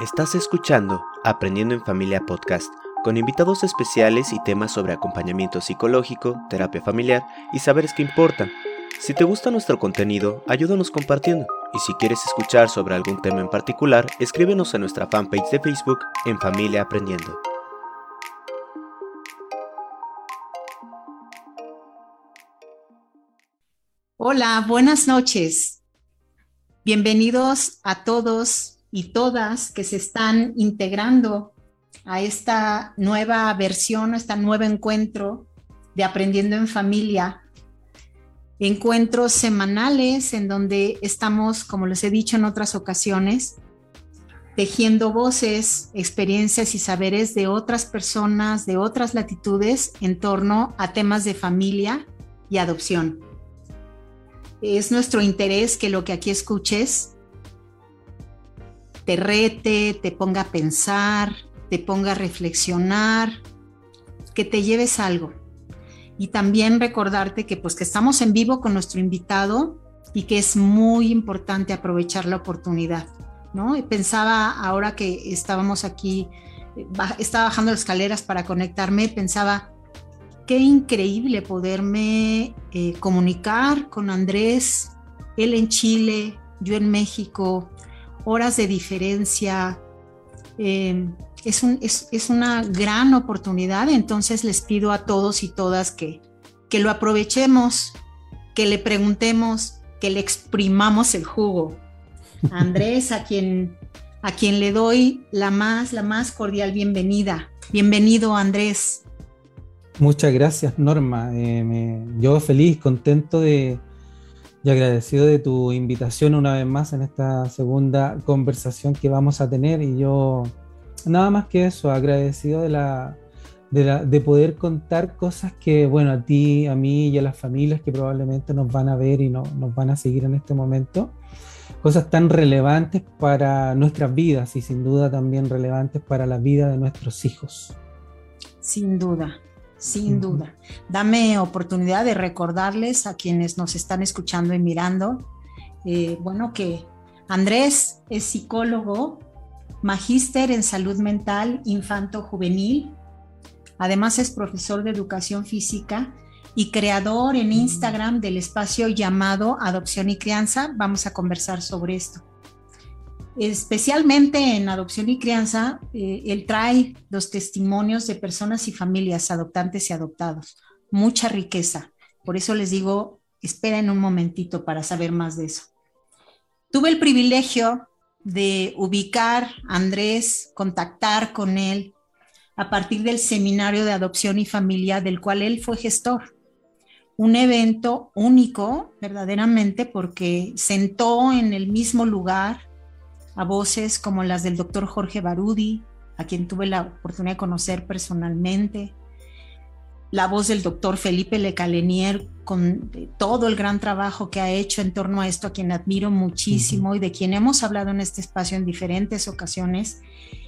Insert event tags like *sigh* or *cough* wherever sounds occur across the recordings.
Estás escuchando Aprendiendo en Familia Podcast, con invitados especiales y temas sobre acompañamiento psicológico, terapia familiar y saberes que importan. Si te gusta nuestro contenido, ayúdanos compartiendo. Y si quieres escuchar sobre algún tema en particular, escríbenos a nuestra fanpage de Facebook en Familia Aprendiendo. Hola, buenas noches. Bienvenidos a todos y todas que se están integrando a esta nueva versión, a este nuevo encuentro de Aprendiendo en Familia. Encuentros semanales en donde estamos, como les he dicho en otras ocasiones, tejiendo voces, experiencias y saberes de otras personas, de otras latitudes en torno a temas de familia y adopción. Es nuestro interés que lo que aquí escuches te rete, te ponga a pensar, te ponga a reflexionar, que te lleves algo. Y también recordarte que pues que estamos en vivo con nuestro invitado y que es muy importante aprovechar la oportunidad, ¿no? pensaba ahora que estábamos aquí, estaba bajando las escaleras para conectarme, pensaba, qué increíble poderme eh, comunicar con Andrés, él en Chile, yo en México, horas de diferencia. Eh, es, es, una gran oportunidad, entonces les pido a todos y todas que, que lo aprovechemos, que le preguntemos, que le exprimamos el jugo. *laughs* Andrés, a quien, a quien le doy la más, la más cordial bienvenida. Bienvenido, Andrés. Muchas gracias, Norma. Eh, yo feliz, contento de, y agradecido de tu invitación una vez más en esta segunda conversación que vamos a tener. Y yo, nada más que eso, agradecido de, la, de, poder contar cosas que, bueno, a ti, a mí y a las familias que probablemente nos van a ver y no, nos van a seguir en este momento. Cosas tan relevantes para nuestras vidas y sin duda también relevantes para la vida de nuestros hijos. Sin duda sin duda. Dame oportunidad de recordarles a quienes nos están escuchando y mirando, eh, bueno, que Andrés es psicólogo, magíster en salud mental infanto-juvenil, además es profesor de educación física y creador en Instagram del espacio llamado Adopción y Crianza. Vamos a conversar sobre esto especialmente en adopción y crianza, eh, él trae los testimonios de personas y familias adoptantes y adoptados. Mucha riqueza. Por eso les digo, esperen un momentito para saber más de eso. Tuve el privilegio de ubicar a Andrés, contactar con él a partir del seminario de adopción y familia del cual él fue gestor. Un evento único, verdaderamente, porque sentó en el mismo lugar a voces como las del doctor Jorge Barudi, a quien tuve la oportunidad de conocer personalmente, la voz del doctor Felipe Lecalenier con todo el gran trabajo que ha hecho en torno a esto, a quien admiro muchísimo y de quien hemos hablado en este espacio en diferentes ocasiones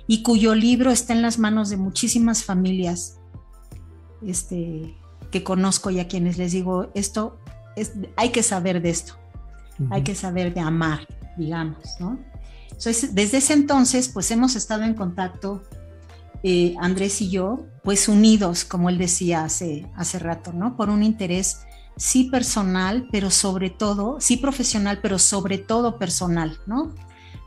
y cuyo libro está en las manos de muchísimas familias este, que conozco y a quienes les digo, esto es, hay que saber de esto, hay que saber de amar, digamos, ¿no? Desde ese entonces, pues hemos estado en contacto, eh, Andrés y yo, pues unidos, como él decía hace, hace rato, ¿no? Por un interés sí personal, pero sobre todo, sí profesional, pero sobre todo personal, ¿no?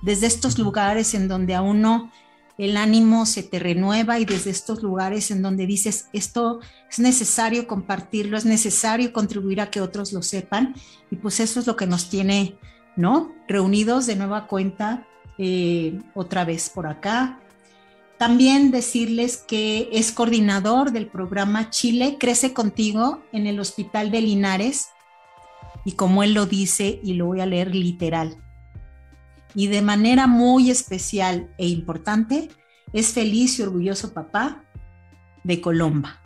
Desde estos lugares en donde a uno el ánimo se te renueva y desde estos lugares en donde dices, esto es necesario compartirlo, es necesario contribuir a que otros lo sepan y pues eso es lo que nos tiene, ¿no? Reunidos de nueva cuenta eh, otra vez por acá. También decirles que es coordinador del programa Chile Crece Contigo en el Hospital de Linares y como él lo dice, y lo voy a leer literal, y de manera muy especial e importante, es feliz y orgulloso papá de Colomba.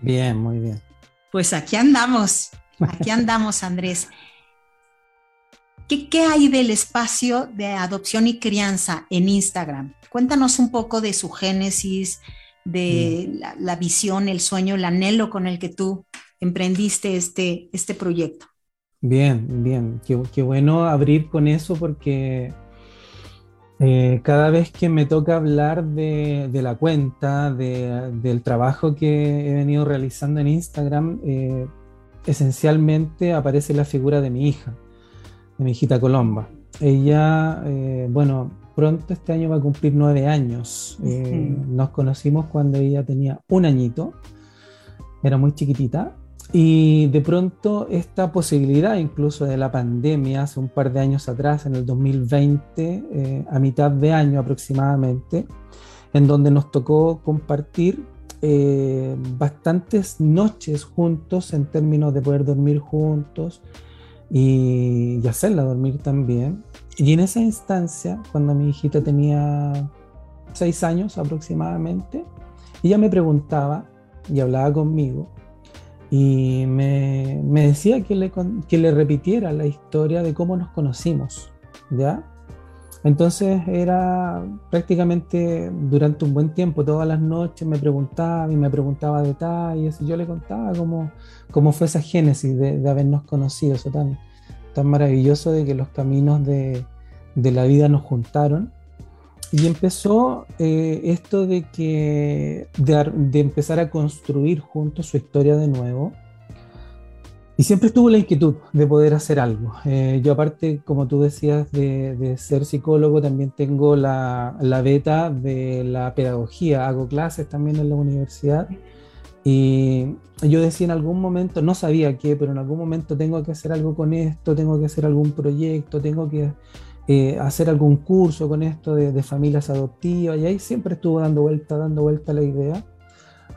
Bien, muy bien. Pues aquí andamos, aquí andamos, Andrés. ¿Qué, hay del espacio de adopción y crianza en Instagram? Cuéntanos un poco de su génesis, de la, visión, el sueño, el anhelo con el que tú emprendiste este, este proyecto. Bien, bien, qué, bueno abrir con eso porque Eh, cada vez que me toca hablar de, la cuenta, del trabajo que he venido realizando en Instagram, eh, esencialmente aparece la figura de mi hija, de mi hijita Colomba. Ella, eh, bueno, pronto este año va a cumplir nueve años. Nos conocimos cuando ella tenía un añito, era muy chiquitita, y de pronto esta posibilidad incluso de la pandemia hace un par de años atrás, en el 2020, eh, a mitad de año aproximadamente, en donde nos tocó compartir eh, bastantes noches juntos en términos de poder dormir juntos y, y hacerla dormir también. Y en esa instancia, cuando mi hijita tenía seis años aproximadamente, ella me preguntaba y hablaba conmigo y me, me decía que le, que le repitiera la historia de cómo nos conocimos, ¿ya? Entonces era prácticamente durante un buen tiempo, todas las noches me preguntaba y me preguntaba detalles y yo le contaba cómo, cómo fue esa génesis de, de habernos conocido, eso tan, tan maravilloso de que los caminos de, de la vida nos juntaron y empezó eh, esto de que de, empezar a construir juntos su historia de nuevo. Y siempre estuvo la inquietud de poder hacer algo. Eh, yo aparte, como tú decías, de, ser psicólogo, también tengo la, la, beta de la pedagogía. Hago clases también en la universidad. Y yo decía en algún momento, no sabía qué, pero en algún momento tengo que hacer algo con esto, tengo que hacer algún proyecto, tengo que eh, hacer algún curso con esto de, familias adoptivas, y ahí siempre estuvo dando vuelta, dando vuelta la idea,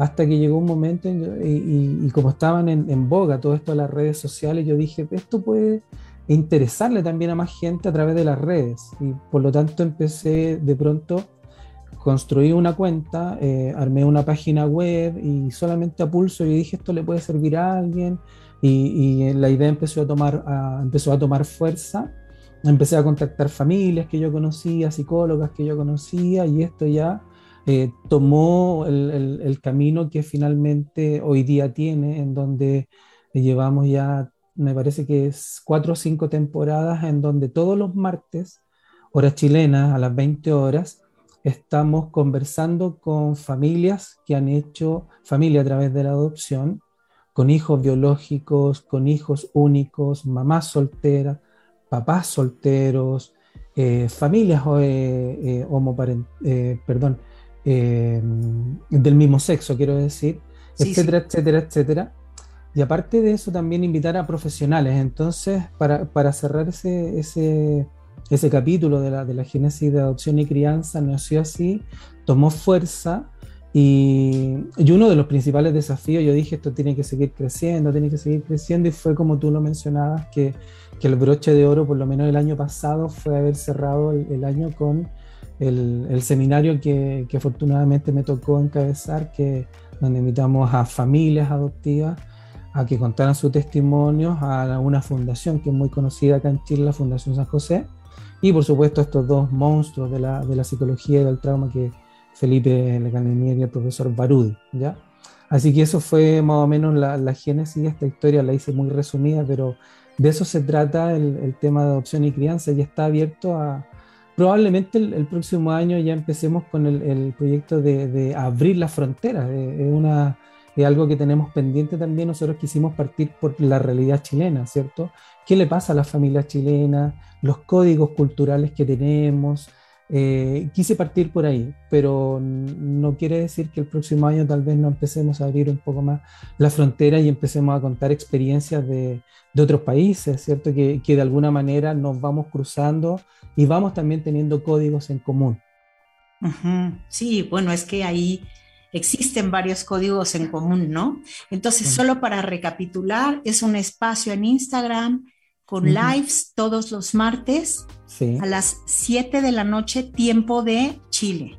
hasta que llegó un momento y, como estaban en, boga todo esto de las redes sociales, yo dije, esto puede interesarle también a más gente a través de las redes, y por lo tanto empecé de pronto construí una cuenta, eh, armé una página web y solamente a pulso y dije esto le puede servir a alguien. Y, y la idea empezó a tomar, a, empezó a tomar fuerza. Empecé a contactar familias que yo conocía, psicólogas que yo conocía, y esto ya eh, tomó el, camino que finalmente hoy día tiene, en donde llevamos ya, me parece que es cuatro o cinco temporadas, en donde todos los martes, horas chilenas, a las 20 horas, estamos conversando con familias que han hecho familia a través de la adopción, con hijos biológicos, con hijos únicos, mamás solteras, papás solteros, eh, familias eh, eh, perdón, del mismo sexo, quiero decir, etcétera, etcétera, etcétera. Y aparte de eso, también invitar a profesionales. Entonces, para, cerrar ese, ese, ese capítulo de la, de la génesis de adopción y crianza, nació así, tomó fuerza y, y, uno de los principales desafíos, yo dije, esto tiene que seguir creciendo, tiene que seguir creciendo, y fue como tú lo mencionabas, que, que el broche de oro, por lo menos el año pasado, fue haber cerrado el, año con el, el seminario que, que, afortunadamente me tocó encabezar, que, donde invitamos a familias adoptivas a que contaran sus testimonios a una fundación que es muy conocida acá en Chile, la Fundación San José, y por supuesto estos dos monstruos de la, de la psicología y del trauma que Felipe Lecanenier y el profesor Barudi, ¿ya? Así que eso fue más o menos la, la, génesis de esta historia, la hice muy resumida, pero de eso se trata el, tema de adopción y crianza, ya está abierto a... Probablemente el, próximo año ya empecemos con el, proyecto de, de, abrir las fronteras, es, una, es algo que tenemos pendiente también, nosotros quisimos partir por la realidad chilena, ¿cierto? ¿Qué le pasa a las familias chilenas? Los códigos culturales que tenemos, eh, quise partir por ahí, pero no quiere decir que el próximo año tal vez no empecemos a abrir un poco más la frontera y empecemos a contar experiencias de, de otros países, ¿cierto? Que, que, de alguna manera nos vamos cruzando y vamos también teniendo códigos en común. Sí, bueno, es que ahí existen varios códigos en común, ¿no? Entonces, solo para recapitular, es un espacio en Instagram con lives todos los martes a las 7 de la noche, tiempo de Chile.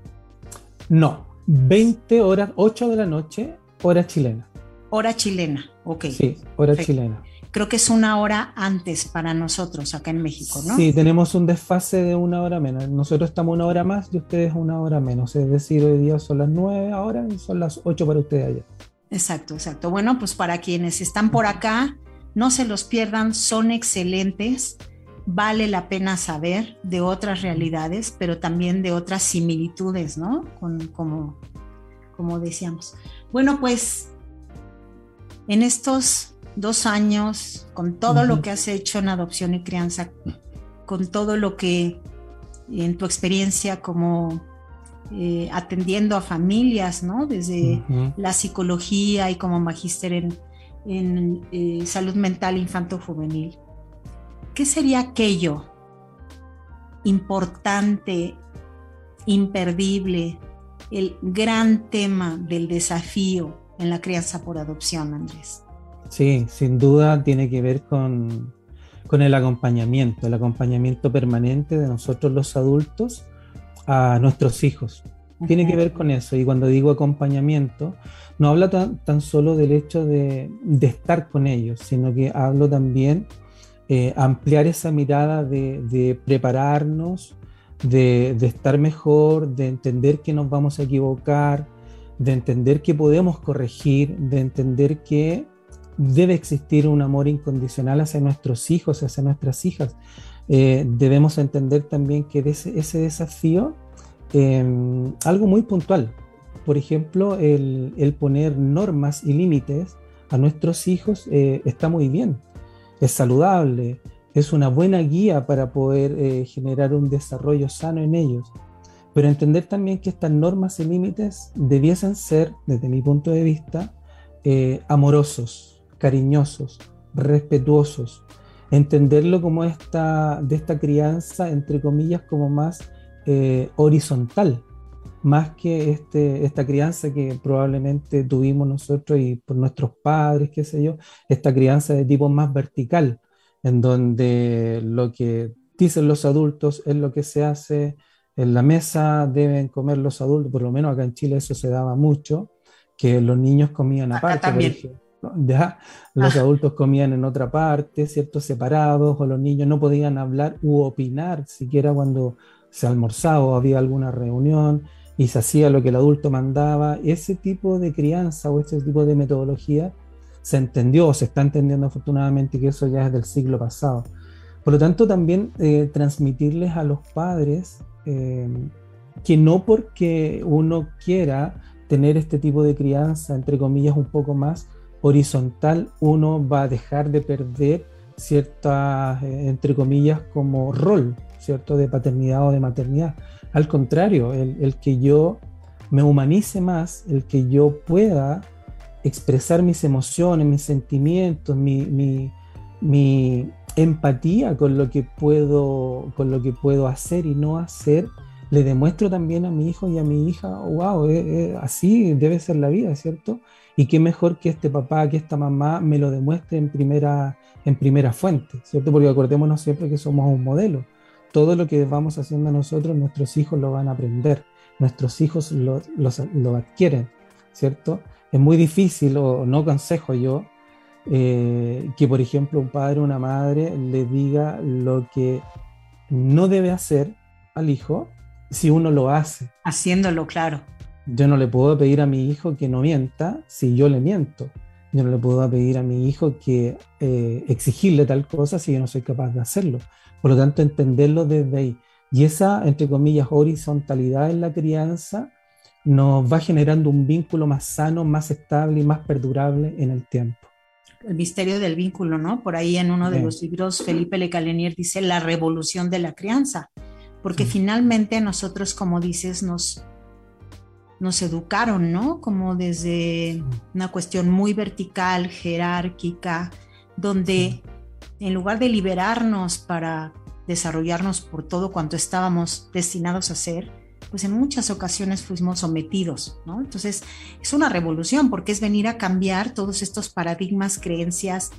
No, 20 horas, 8 de la noche, hora chilena. Hora chilena, ok. Sí, hora chilena. Creo que es una hora antes para nosotros acá en México, ¿no? Sí, tenemos un desfase de una hora menos. Nosotros estamos una hora más y ustedes una hora menos. Es decir, hoy día son las 9 ahora y son las 8 para ustedes allá. Exacto, exacto. Bueno, pues para quienes están por acá, no se los pierdan, son excelentes. vale la pena saber de otras realidades, pero también de otras similitudes, ¿no? Con, como, como decíamos. Bueno, pues en estos dos años, con todo lo que has hecho en adopción y crianza, con todo lo que en tu experiencia como eh, atendiendo a familias, ¿no? Desde la psicología y como magíster en, eh, salud mental infanto-juvenil. ¿Qué sería aquello importante, imperdible, el gran tema del desafío en la crianza por adopción, Andrés? Sí, sin duda tiene que ver con, con el acompañamiento, el acompañamiento permanente de nosotros los adultos a nuestros hijos. Tiene que ver con eso. Y cuando digo acompañamiento, no hablo tan, solo del hecho de, de, estar con ellos, sino que hablo también eh, ampliar esa mirada de, prepararnos, de, estar mejor, de entender que nos vamos a equivocar, de entender que podemos corregir, de entender que debe existir un amor incondicional hacia nuestros hijos, hacia nuestras hijas. Eh, debemos entender también que ese, ese desafío, em, algo muy puntual, por ejemplo, el, el, poner normas y límites a nuestros hijos eh, está muy bien es saludable, es una buena guía para poder eh, generar un desarrollo sano en ellos. Pero entender también que estas normas y límites debiesen ser, desde mi punto de vista, eh, amorosos, cariñosos, respetuosos. Entenderlo como esta, de esta crianza, entre comillas, como más eh, horizontal, más que este, esta crianza que probablemente tuvimos nosotros y por nuestros padres, qué sé yo, esta crianza de tipo más vertical, en donde lo que dicen los adultos es lo que se hace, en la mesa deben comer los adultos, por lo menos acá en Chile eso se daba mucho, que los niños comían aparte, ya los ah. adultos comían en otra parte, ¿cierto? Separados, o los niños no podían hablar u opinar siquiera cuando se almorzaba o había alguna reunión y se hacía lo que el adulto mandaba. Ese tipo de crianza o ese tipo de metodología se entendió o se está entendiendo afortunadamente que eso ya es del siglo pasado. Por lo tanto, también eh, transmitirles a los padres eh, que no porque uno quiera tener este tipo de crianza, entre comillas, un poco más horizontal, uno va a dejar de perder ciertas, eh, entre comillas, como rol, ¿cierto?, de paternidad o de maternidad. Al contrario, el, que yo me humanice más, el que yo pueda expresar mis emociones, mis sentimientos, mi, empatía con lo que puedo, con lo que puedo hacer y no hacer, le demuestro también a mi hijo y a mi hija, wow, eh, eh, así debe ser la vida, ¿cierto? Y qué mejor que este papá, que esta mamá me lo demuestre en primera, en primera fuente, ¿cierto? Porque acordémonos siempre que somos un modelo todo lo que vamos haciendo nosotros, nuestros hijos lo van a aprender, nuestros hijos lo, adquieren, ¿cierto? Es muy difícil, o no consejo yo, eh, que por ejemplo un padre o una madre le diga lo que no debe hacer al hijo si uno lo hace. Haciéndolo, claro. Yo no le puedo pedir a mi hijo que no mienta si yo le miento. Yo no le puedo pedir a mi hijo que eh, exigirle tal cosa si yo no soy capaz de hacerlo. Por lo tanto, entenderlo desde ahí. Y esa, entre comillas, horizontalidad en la crianza nos va generando un vínculo más sano, más estable y más perdurable en el tiempo. El misterio del vínculo, ¿no? Por ahí en uno de los libros, Felipe Le Calenier dice la revolución de la crianza, porque finalmente nosotros, como dices, nos, nos educaron, ¿no? Como desde una cuestión muy vertical, jerárquica, donde en lugar de liberarnos para desarrollarnos por todo cuanto estábamos destinados a ser, pues en muchas ocasiones fuimos sometidos, ¿no? Entonces es una revolución porque es venir a cambiar todos estos paradigmas, creencias,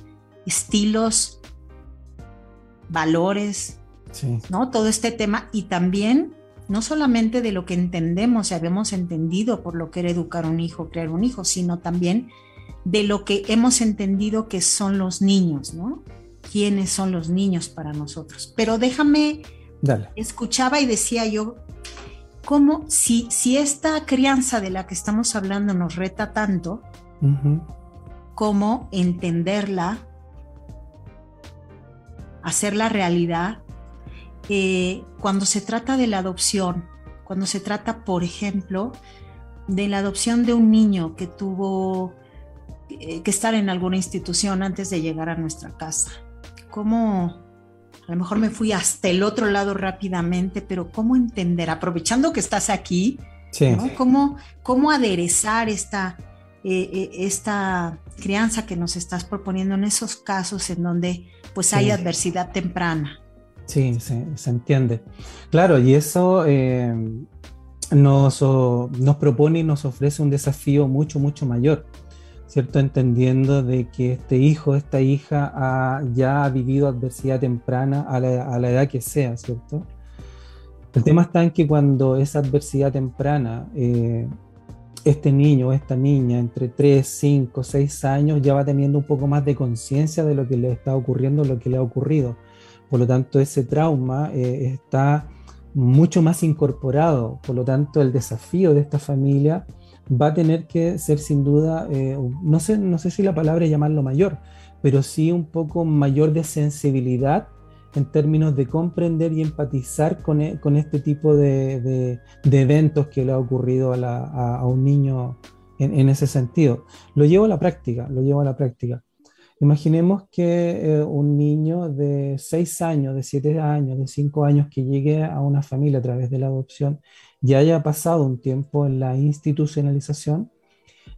estilos, valores, ¿no? Todo este tema y también no solamente de lo que entendemos y habíamos entendido por lo que era educar un hijo, crear un hijo, sino también de lo que hemos entendido que son los niños, ¿no? Quiénes son los niños para nosotros. Pero déjame, escuchaba y decía yo, ¿cómo si, si esta crianza de la que estamos hablando nos reta tanto, cómo entenderla hacer la realidad eh, cuando se trata de la adopción, cuando se trata, por ejemplo, de la adopción de un niño que tuvo eh, que estar en alguna institución antes de llegar a nuestra casa. ¿Cómo, a lo mejor me fui hasta el otro lado rápidamente, pero cómo entender, aprovechando que estás aquí, ¿Cómo, ¿Cómo, aderezar esta, eh, esta crianza que nos estás proponiendo en esos casos en donde pues hay adversidad temprana? Sí, se, entiende. Claro, y eso eh, nos, nos propone y nos ofrece un desafío mucho, mucho mayor, ¿cierto? Entendiendo de que este hijo, esta hija ha, ya ha vivido adversidad temprana a la, edad que sea, ¿cierto? El tema está en que cuando esa adversidad temprana, eh, este niño o esta niña entre 3, 5, 6 años ya va teniendo un poco más de conciencia de lo que le está ocurriendo, lo que le ha ocurrido por lo tanto, ese trauma eh, está mucho más incorporado. Por lo tanto, el desafío de esta familia va a tener que ser sin duda, eh, no, sé, no sé si la palabra es llamarlo mayor, pero sí un poco mayor de sensibilidad en términos de comprender y empatizar con, e, con este tipo de, de, eventos que le ha ocurrido a, a, un niño en, en, ese sentido. Lo llevo a la práctica, lo llevo a la práctica. Imaginemos que eh, un niño de 6 años, de 7 años, de 5 años que llegue a una familia a través de la adopción y haya pasado un tiempo en la institucionalización,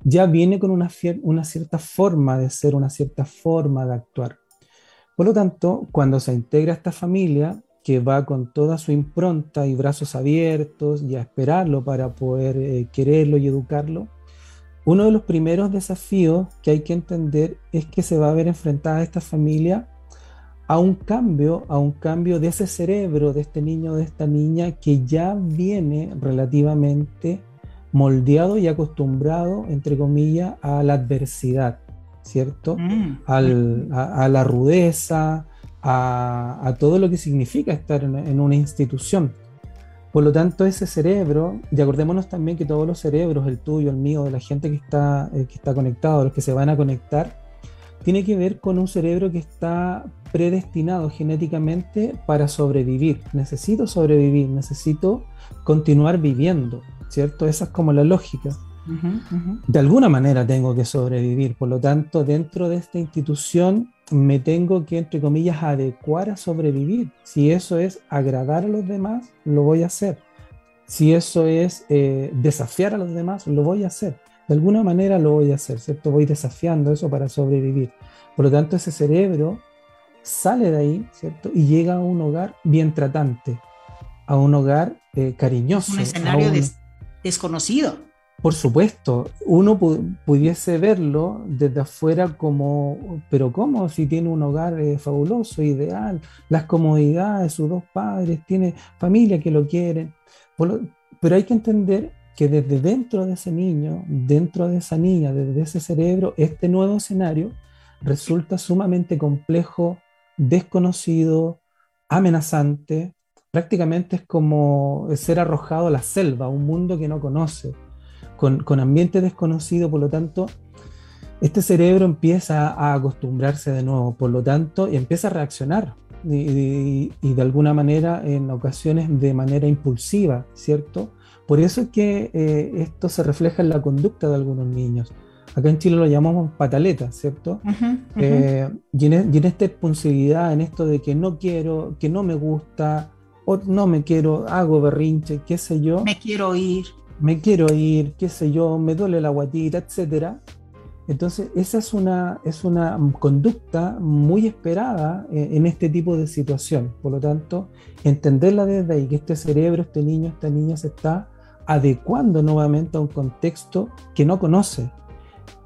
ya viene con una, una cierta forma de ser, una cierta forma de actuar. Por lo tanto, cuando se integra esta familia, que va con toda su impronta y brazos abiertos y a esperarlo para poder eh, quererlo y educarlo, uno de los primeros desafíos que hay que entender es que se va a ver enfrentada esta familia a un cambio, a un cambio de ese cerebro de este niño, de esta niña que ya viene relativamente moldeado y acostumbrado, entre comillas, a la adversidad, ¿cierto? Mm. a, la rudeza, a, todo lo que significa estar en una institución. Por lo tanto, ese cerebro, y acordémonos también que todos los cerebros, el tuyo, el mío, de la gente que está, eh, que está conectado, los que se van a conectar, tiene que ver con un cerebro que está predestinado genéticamente para sobrevivir. Necesito sobrevivir, necesito continuar viviendo, ¿cierto? Esa es como la lógica. De alguna manera tengo que sobrevivir, por lo tanto, dentro de esta institución me tengo que, entre comillas, adecuar a sobrevivir. Si eso es agradar a los demás, lo voy a hacer. Si eso es eh, desafiar a los demás, lo voy a hacer. De alguna manera lo voy a hacer, ¿cierto? Voy desafiando eso para sobrevivir. Por lo tanto, ese cerebro sale de ahí, ¿cierto? Y llega a un hogar bien tratante, a un hogar eh, cariñoso. Un escenario desconocido. Por supuesto, uno pudiese verlo desde afuera como, pero ¿cómo? Si tiene un hogar eh, fabuloso, ideal, las comodidades, sus dos padres, tiene familia que lo quieren. Pero hay que entender que desde dentro de ese niño, dentro de esa niña, desde ese cerebro, este nuevo escenario resulta sumamente complejo, desconocido, amenazante. Prácticamente es como ser arrojado a la selva, un mundo que no conoce con, ambiente desconocido, por lo tanto, este cerebro empieza a acostumbrarse de nuevo, por lo tanto, y empieza a reaccionar. Y, de alguna manera, en ocasiones de manera impulsiva, ¿cierto? Por eso es que eh, esto se refleja en la conducta de algunos niños. Acá en Chile lo llamamos pataleta, ¿cierto? Eh, y, en, y, en, esta impulsividad, en esto de que no quiero, que no me gusta, o no me quiero, hago berrinche, qué sé yo. Me quiero ir me quiero ir, qué sé yo, me duele la guatita, etcétera. Entonces, esa es una, es una conducta muy esperada eh, en, este tipo de situación. Por lo tanto, entenderla desde ahí, que este cerebro, este niño, esta niña se está adecuando nuevamente a un contexto que no conoce,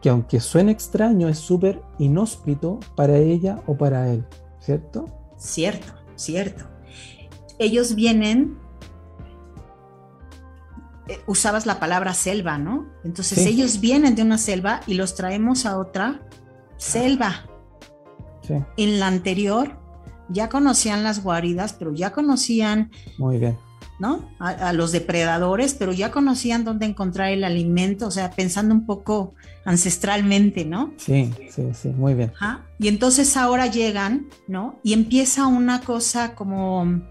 que aunque suene extraño, es súper inhóspito para ella o para él, ¿cierto? Cierto, cierto. Ellos vienen eh, usabas la palabra selva, ¿no? Entonces ellos vienen de una selva y los traemos a otra selva. En la anterior ya conocían las guaridas, pero ya conocían Muy bien. ¿No? A, los depredadores, pero ya conocían dónde encontrar el alimento, o sea, pensando un poco ancestralmente, ¿no? Sí, sí, sí, muy bien. Y entonces ahora llegan, ¿no? Y empieza una cosa como,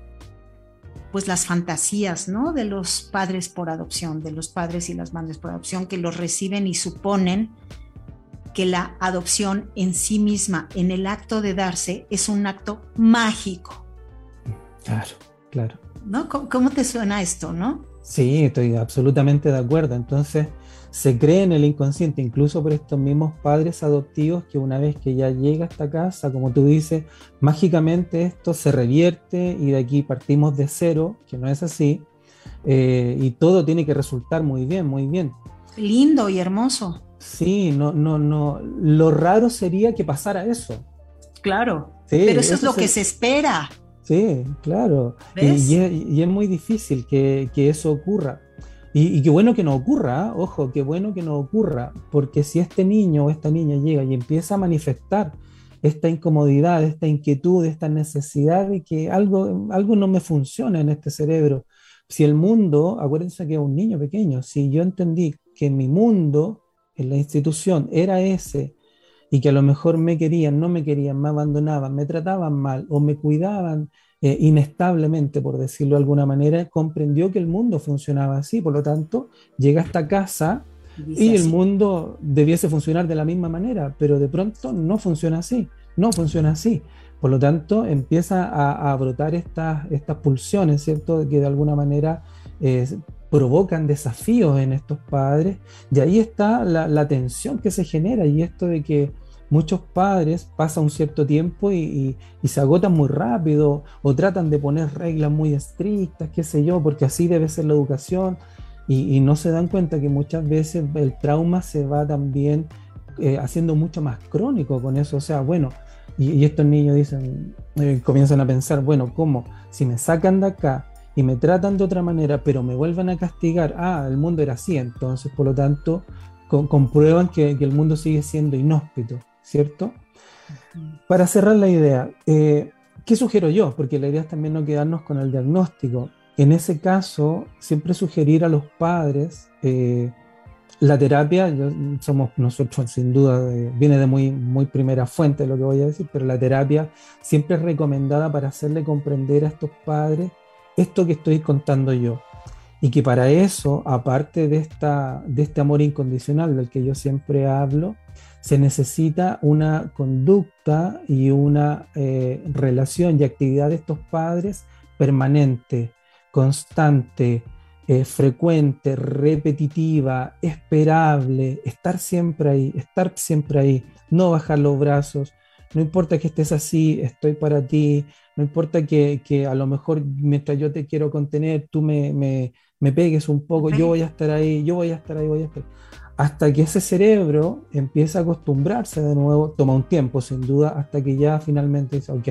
pues las fantasías, ¿no? De los padres por adopción, de los padres y las madres por adopción que los reciben y suponen que la adopción en sí misma, en el acto de darse, es un acto mágico. Claro, claro. ¿No? ¿Cómo, te suena esto, no? Sí, estoy absolutamente de acuerdo. Entonces, se cree en el inconsciente, incluso por estos mismos padres adoptivos, que una vez que ya llega a esta casa, como tú dices, mágicamente esto se revierte y de aquí partimos de cero, que no es así, eh, y todo tiene que resultar muy bien, muy bien. Lindo y hermoso. Sí, no, no, no. Lo raro sería que pasara eso. Claro. pero eso, es lo que se espera. Sí, claro. Y, es, muy difícil que, eso ocurra. Y, qué bueno que no ocurra, ¿ah? ojo, qué bueno que no ocurra, porque si este niño o esta niña llega y empieza a manifestar esta incomodidad, esta inquietud, esta necesidad de que algo, algo no me funciona en este cerebro, si el mundo, acuérdense que es un niño pequeño, si yo entendí que mi mundo en la institución era ese, y que a lo mejor me querían, no me querían, me abandonaban, me trataban mal o me cuidaban eh, inestablemente, por decirlo de alguna manera, comprendió que el mundo funcionaba así. Por lo tanto, llega a esta casa y, el mundo debiese funcionar de la misma manera, pero de pronto no funciona así, no funciona así. Por lo tanto, empieza a, brotar estas, estas pulsiones, ¿cierto? Que de alguna manera eh, provocan desafíos en estos padres, y ahí está la, tensión que se genera y esto de que muchos padres pasan un cierto tiempo y, se agotan muy rápido o tratan de poner reglas muy estrictas, qué sé yo, porque así debe ser la educación. Y, no se dan cuenta que muchas veces el trauma se va también eh, haciendo mucho más crónico con eso, o sea, bueno, y, estos niños dicen, eh, comienzan a pensar, bueno, ¿cómo? Si me sacan de acá, y me tratan de otra manera, pero me vuelven a castigar, ah, el mundo era así, entonces por lo tanto comprueban que, el mundo sigue siendo inhóspito, ¿cierto? Para cerrar la idea, eh, ¿qué sugiero yo? Porque la idea es también no quedarnos con el diagnóstico. En ese caso, siempre sugerir a los padres, eh, la terapia, somos nosotros sin duda, viene de muy, muy primera fuente lo que voy a decir, pero la terapia siempre es recomendada para hacerle comprender a estos padres esto que estoy contando yo. Y que para eso, aparte de, esta, de este amor incondicional del que yo siempre hablo, se necesita una conducta y una eh, relación y actividad de estos padres permanente, constante, eh, frecuente, repetitiva, esperable, estar siempre ahí, estar siempre ahí, no bajar los brazos, no importa que estés así, estoy para ti, no importa que, a lo mejor mientras yo te quiero contener, tú me, pegues un poco, yo voy a estar ahí, yo voy a estar ahí, voy a estar Hasta que ese cerebro empieza a acostumbrarse de nuevo, toma un tiempo sin duda, hasta que ya finalmente dice, ok,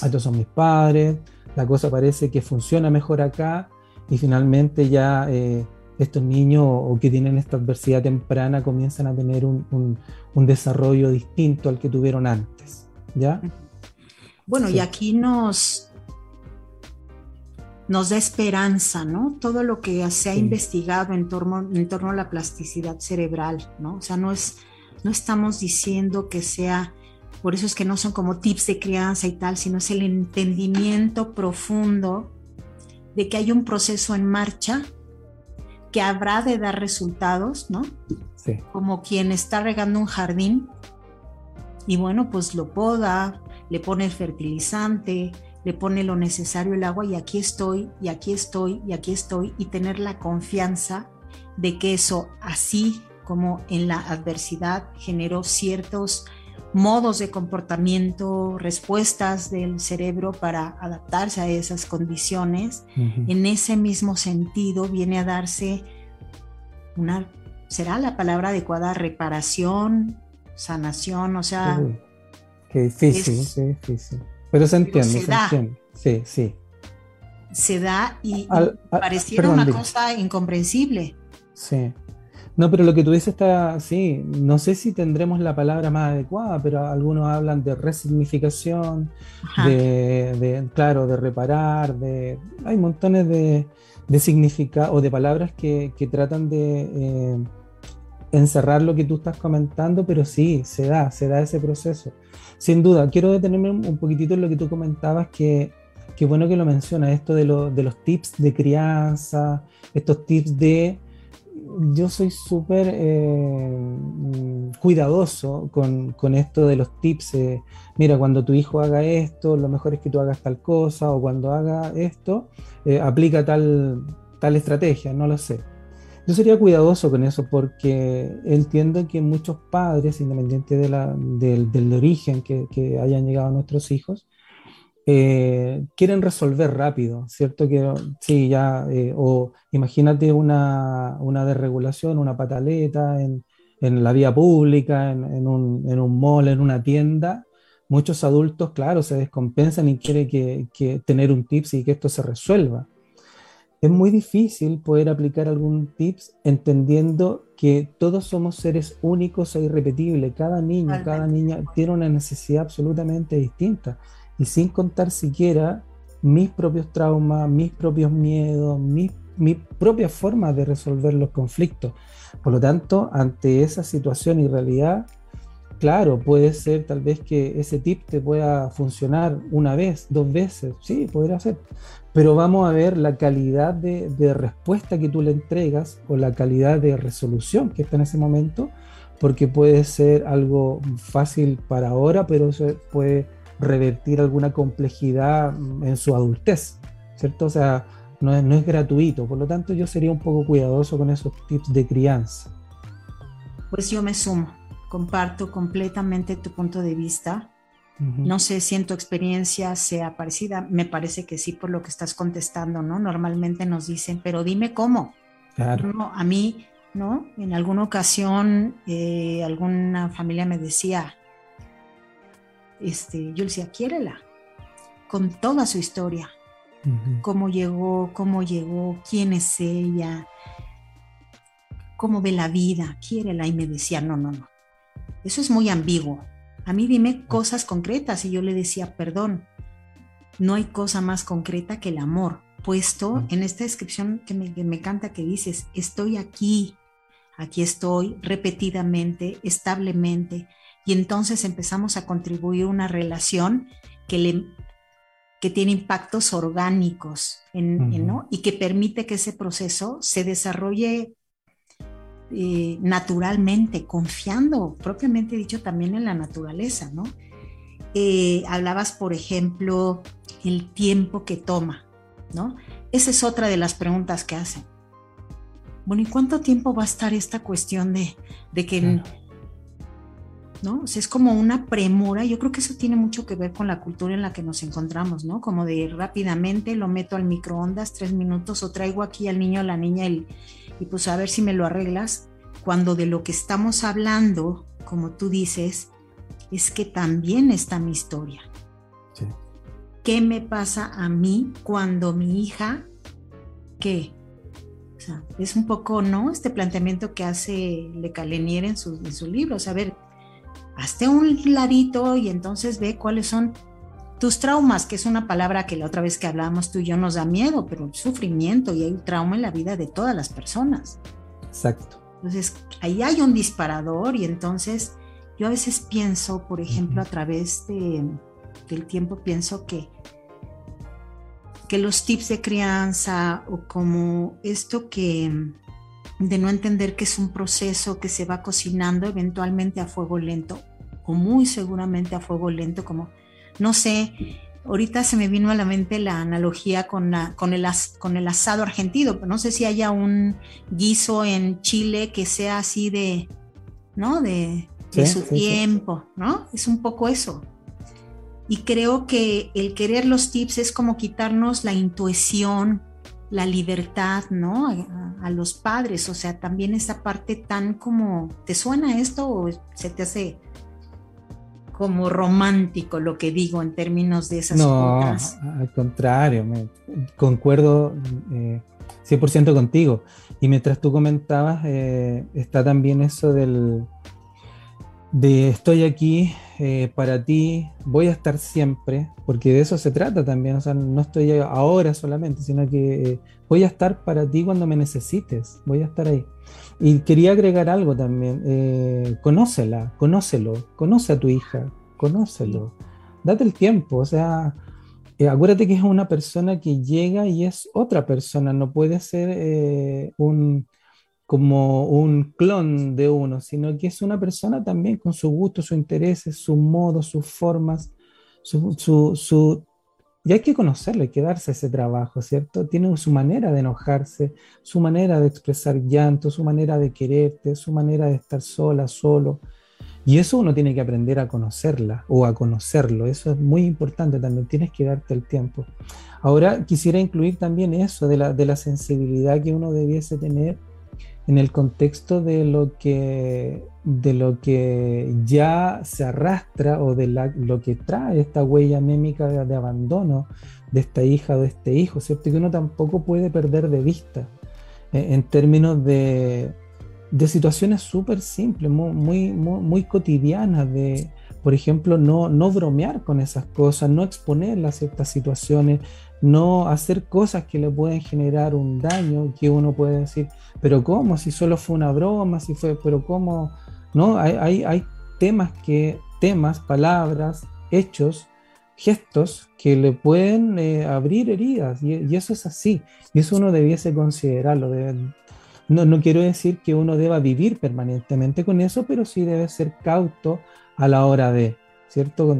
estos son mis padres, la cosa parece que funciona mejor acá y finalmente ya eh, estos niños o que tienen esta adversidad temprana comienzan a tener un, un desarrollo distinto al que tuvieron antes. ¿Ya? Bueno, y aquí nos, nos da esperanza, ¿no? Todo lo que se ha investigado en torno, en torno a la plasticidad cerebral, ¿no? O sea, no, es, no estamos diciendo que sea, por eso es que no son como tips de crianza y tal, sino es el entendimiento profundo de que hay un proceso en marcha que habrá de dar resultados, ¿no? Sí. Como quien está regando un jardín y bueno, pues lo poda, le pone el fertilizante, le pone lo necesario el agua y aquí estoy, y aquí estoy, y aquí estoy, y tener la confianza de que eso, así como en la adversidad, generó ciertos modos de comportamiento, respuestas del cerebro para adaptarse a esas condiciones. En ese mismo sentido viene a darse una, será la palabra adecuada, reparación, sanación, o sea, Qué difícil, qué difícil. Pero se entiende, se, entiende. Sí, sí. Se da y, pareciera una cosa incomprensible. Sí. No, pero lo que tú dices está, sí, no sé si tendremos la palabra más adecuada, pero algunos hablan de resignificación, de, claro, de reparar, de, hay montones de, de significados o de palabras que, tratan de eh, encerrar lo que tú estás comentando, pero sí, se da, se da ese proceso. Sin duda, quiero detenerme un poquitito en lo que tú comentabas, que, qué bueno que lo mencionas, esto de, de los tips de crianza, estos tips de yo soy súper eh, cuidadoso con, esto de los tips. Eh, mira, cuando tu hijo haga esto, lo mejor es que tú hagas tal cosa, o cuando haga esto, eh, aplica tal, tal estrategia, no lo sé. Yo sería cuidadoso con eso porque entiendo que muchos padres, independiente del, origen que, hayan llegado nuestros hijos, eh, quieren resolver rápido, ¿cierto? Que sí, ya, eh, o imagínate una, una, desregulación, una pataleta en, la vía pública, en, un, en, un, mall, en una tienda. Muchos adultos, claro, se descompensan y quieren que tener un tips y que esto se resuelva. Es muy difícil poder aplicar algún tips entendiendo que todos somos seres únicos e irrepetibles. Cada niño, cada niña tiene una necesidad absolutamente distinta y sin contar siquiera mis propios traumas, mis propios miedos, mi, mi propia forma de resolver los conflictos. Por lo tanto, ante esa situación y realidad, claro, puede ser tal vez que ese tip te pueda funcionar una vez, dos veces, sí, podría ser, pero vamos a ver la calidad de, respuesta que tú le entregas o la calidad de resolución que está en ese momento, porque puede ser algo fácil para ahora, pero se puede revertir alguna complejidad en su adultez, ¿cierto? O sea, no es, no es gratuito, por lo tanto yo sería un poco cuidadoso con esos tips de crianza. Pues yo me sumo, comparto completamente tu punto de vista. No sé si en tu experiencia sea parecida, me parece que sí por lo que estás contestando, ¿no? Normalmente nos dicen, pero dime cómo. Claro. No, a mí, ¿no? En alguna ocasión eh, alguna familia me decía, este, yo le decía, quiérela, con toda su historia, cómo llegó, cómo llegó, quién es ella, cómo ve la vida, quiérela. Y me decía, no, no, no, eso es muy ambiguo. A mí dime cosas concretas y yo le decía, perdón, no hay cosa más concreta que el amor, puesto en esta descripción que me, que me encanta que dices, estoy aquí, aquí estoy repetidamente, establemente, y entonces empezamos a contribuir una relación que, le, que tiene impactos orgánicos ¿no? y que permite que ese proceso se desarrolle eh, naturalmente, confiando propiamente dicho también en la naturaleza. ¿no? Eh, hablabas, por ejemplo, el tiempo que toma. ¿no? Esa es otra de las preguntas que hacen. Bueno, ¿y cuánto tiempo va a estar esta cuestión de, de que ¿no? O sea, es como una premura, yo creo que eso tiene mucho que ver con la cultura en la que nos encontramos, ¿no? Como de rápidamente lo meto al microondas tres minutos o traigo aquí al niño o la niña y, y pues a ver si me lo arreglas, cuando de lo que estamos hablando, como tú dices, es que también está mi historia. Sí. ¿Qué me pasa a mí cuando mi hija, qué? O sea, es un poco, ¿no? Este planteamiento que hace Le Calenier en su, en su libro, o sea, a ver, hazte un ladito y entonces ve cuáles son tus traumas, que es una palabra que la otra vez que hablábamos tú y yo nos da miedo, pero el sufrimiento y hay un trauma en la vida de todas las personas. Exacto. Entonces, ahí hay un disparador y entonces yo a veces pienso, por ejemplo, a través de, del tiempo, pienso que, que los tips de crianza o como esto que de no entender que es un proceso que se va cocinando eventualmente a fuego lento o muy seguramente a fuego lento, como, no sé, ahorita se me vino a la mente la analogía con, con, el, con el asado argentino, pero no sé si haya un guiso en Chile que sea así de, ¿no? De, su tiempo, ¿no? Es un poco eso. Y creo que el querer los tips es como quitarnos la intuición, la libertad, ¿no? A, los padres, o sea, también esa parte tan como, ¿te suena esto o se te hace como romántico lo que digo en términos de esas no, al contrario, me, concuerdo eh, 100% contigo. Y mientras tú comentabas, eh, está también eso del de estoy aquí eh, para ti, voy a estar siempre, porque de eso se trata también, o sea, no estoy ahora solamente, sino que eh, voy a estar para ti cuando me necesites, voy a estar ahí. Y quería agregar algo también, eh, conócela, conócelo, conoce a tu hija, conócelo, date el tiempo, o sea, acuérdate que es una persona que llega y es otra persona, no puede ser un como un clon de uno, sino que es una persona también con sus gustos, sus intereses, sus modos, sus formas, su, su, y hay que conocerlo, hay que darse ese trabajo, ¿cierto? Tiene su manera de enojarse, su manera de expresar llanto, su manera de quererte, su manera de estar sola, solo. Y eso uno tiene que aprender a conocerla o a conocerlo. Eso es muy importante también, tienes que darte el tiempo. Ahora quisiera incluir también eso de la, de la sensibilidad que uno debiese tener en el contexto de lo que, de lo que ya se arrastra o de lo que trae esta huella anémica de, abandono de esta hija o de este hijo, ¿cierto? Que uno tampoco puede perder de vista eh, en términos de, de situaciones súper simples, muy, muy, muy, cotidianas, de, por ejemplo, no, no bromear con esas cosas, no exponerlas a ciertas situaciones, no hacer cosas que le pueden generar un daño, que uno puede decir, pero ¿cómo? Si solo fue una broma, si fue, pero ¿cómo? ¿No? Hay, hay, temas que, temas, palabras, hechos, gestos que le pueden eh, abrir heridas y, eso es así y eso uno debiese considerarlo. no, no quiero decir que uno deba vivir permanentemente con eso, pero sí debe ser cauto a la hora de, ¿cierto?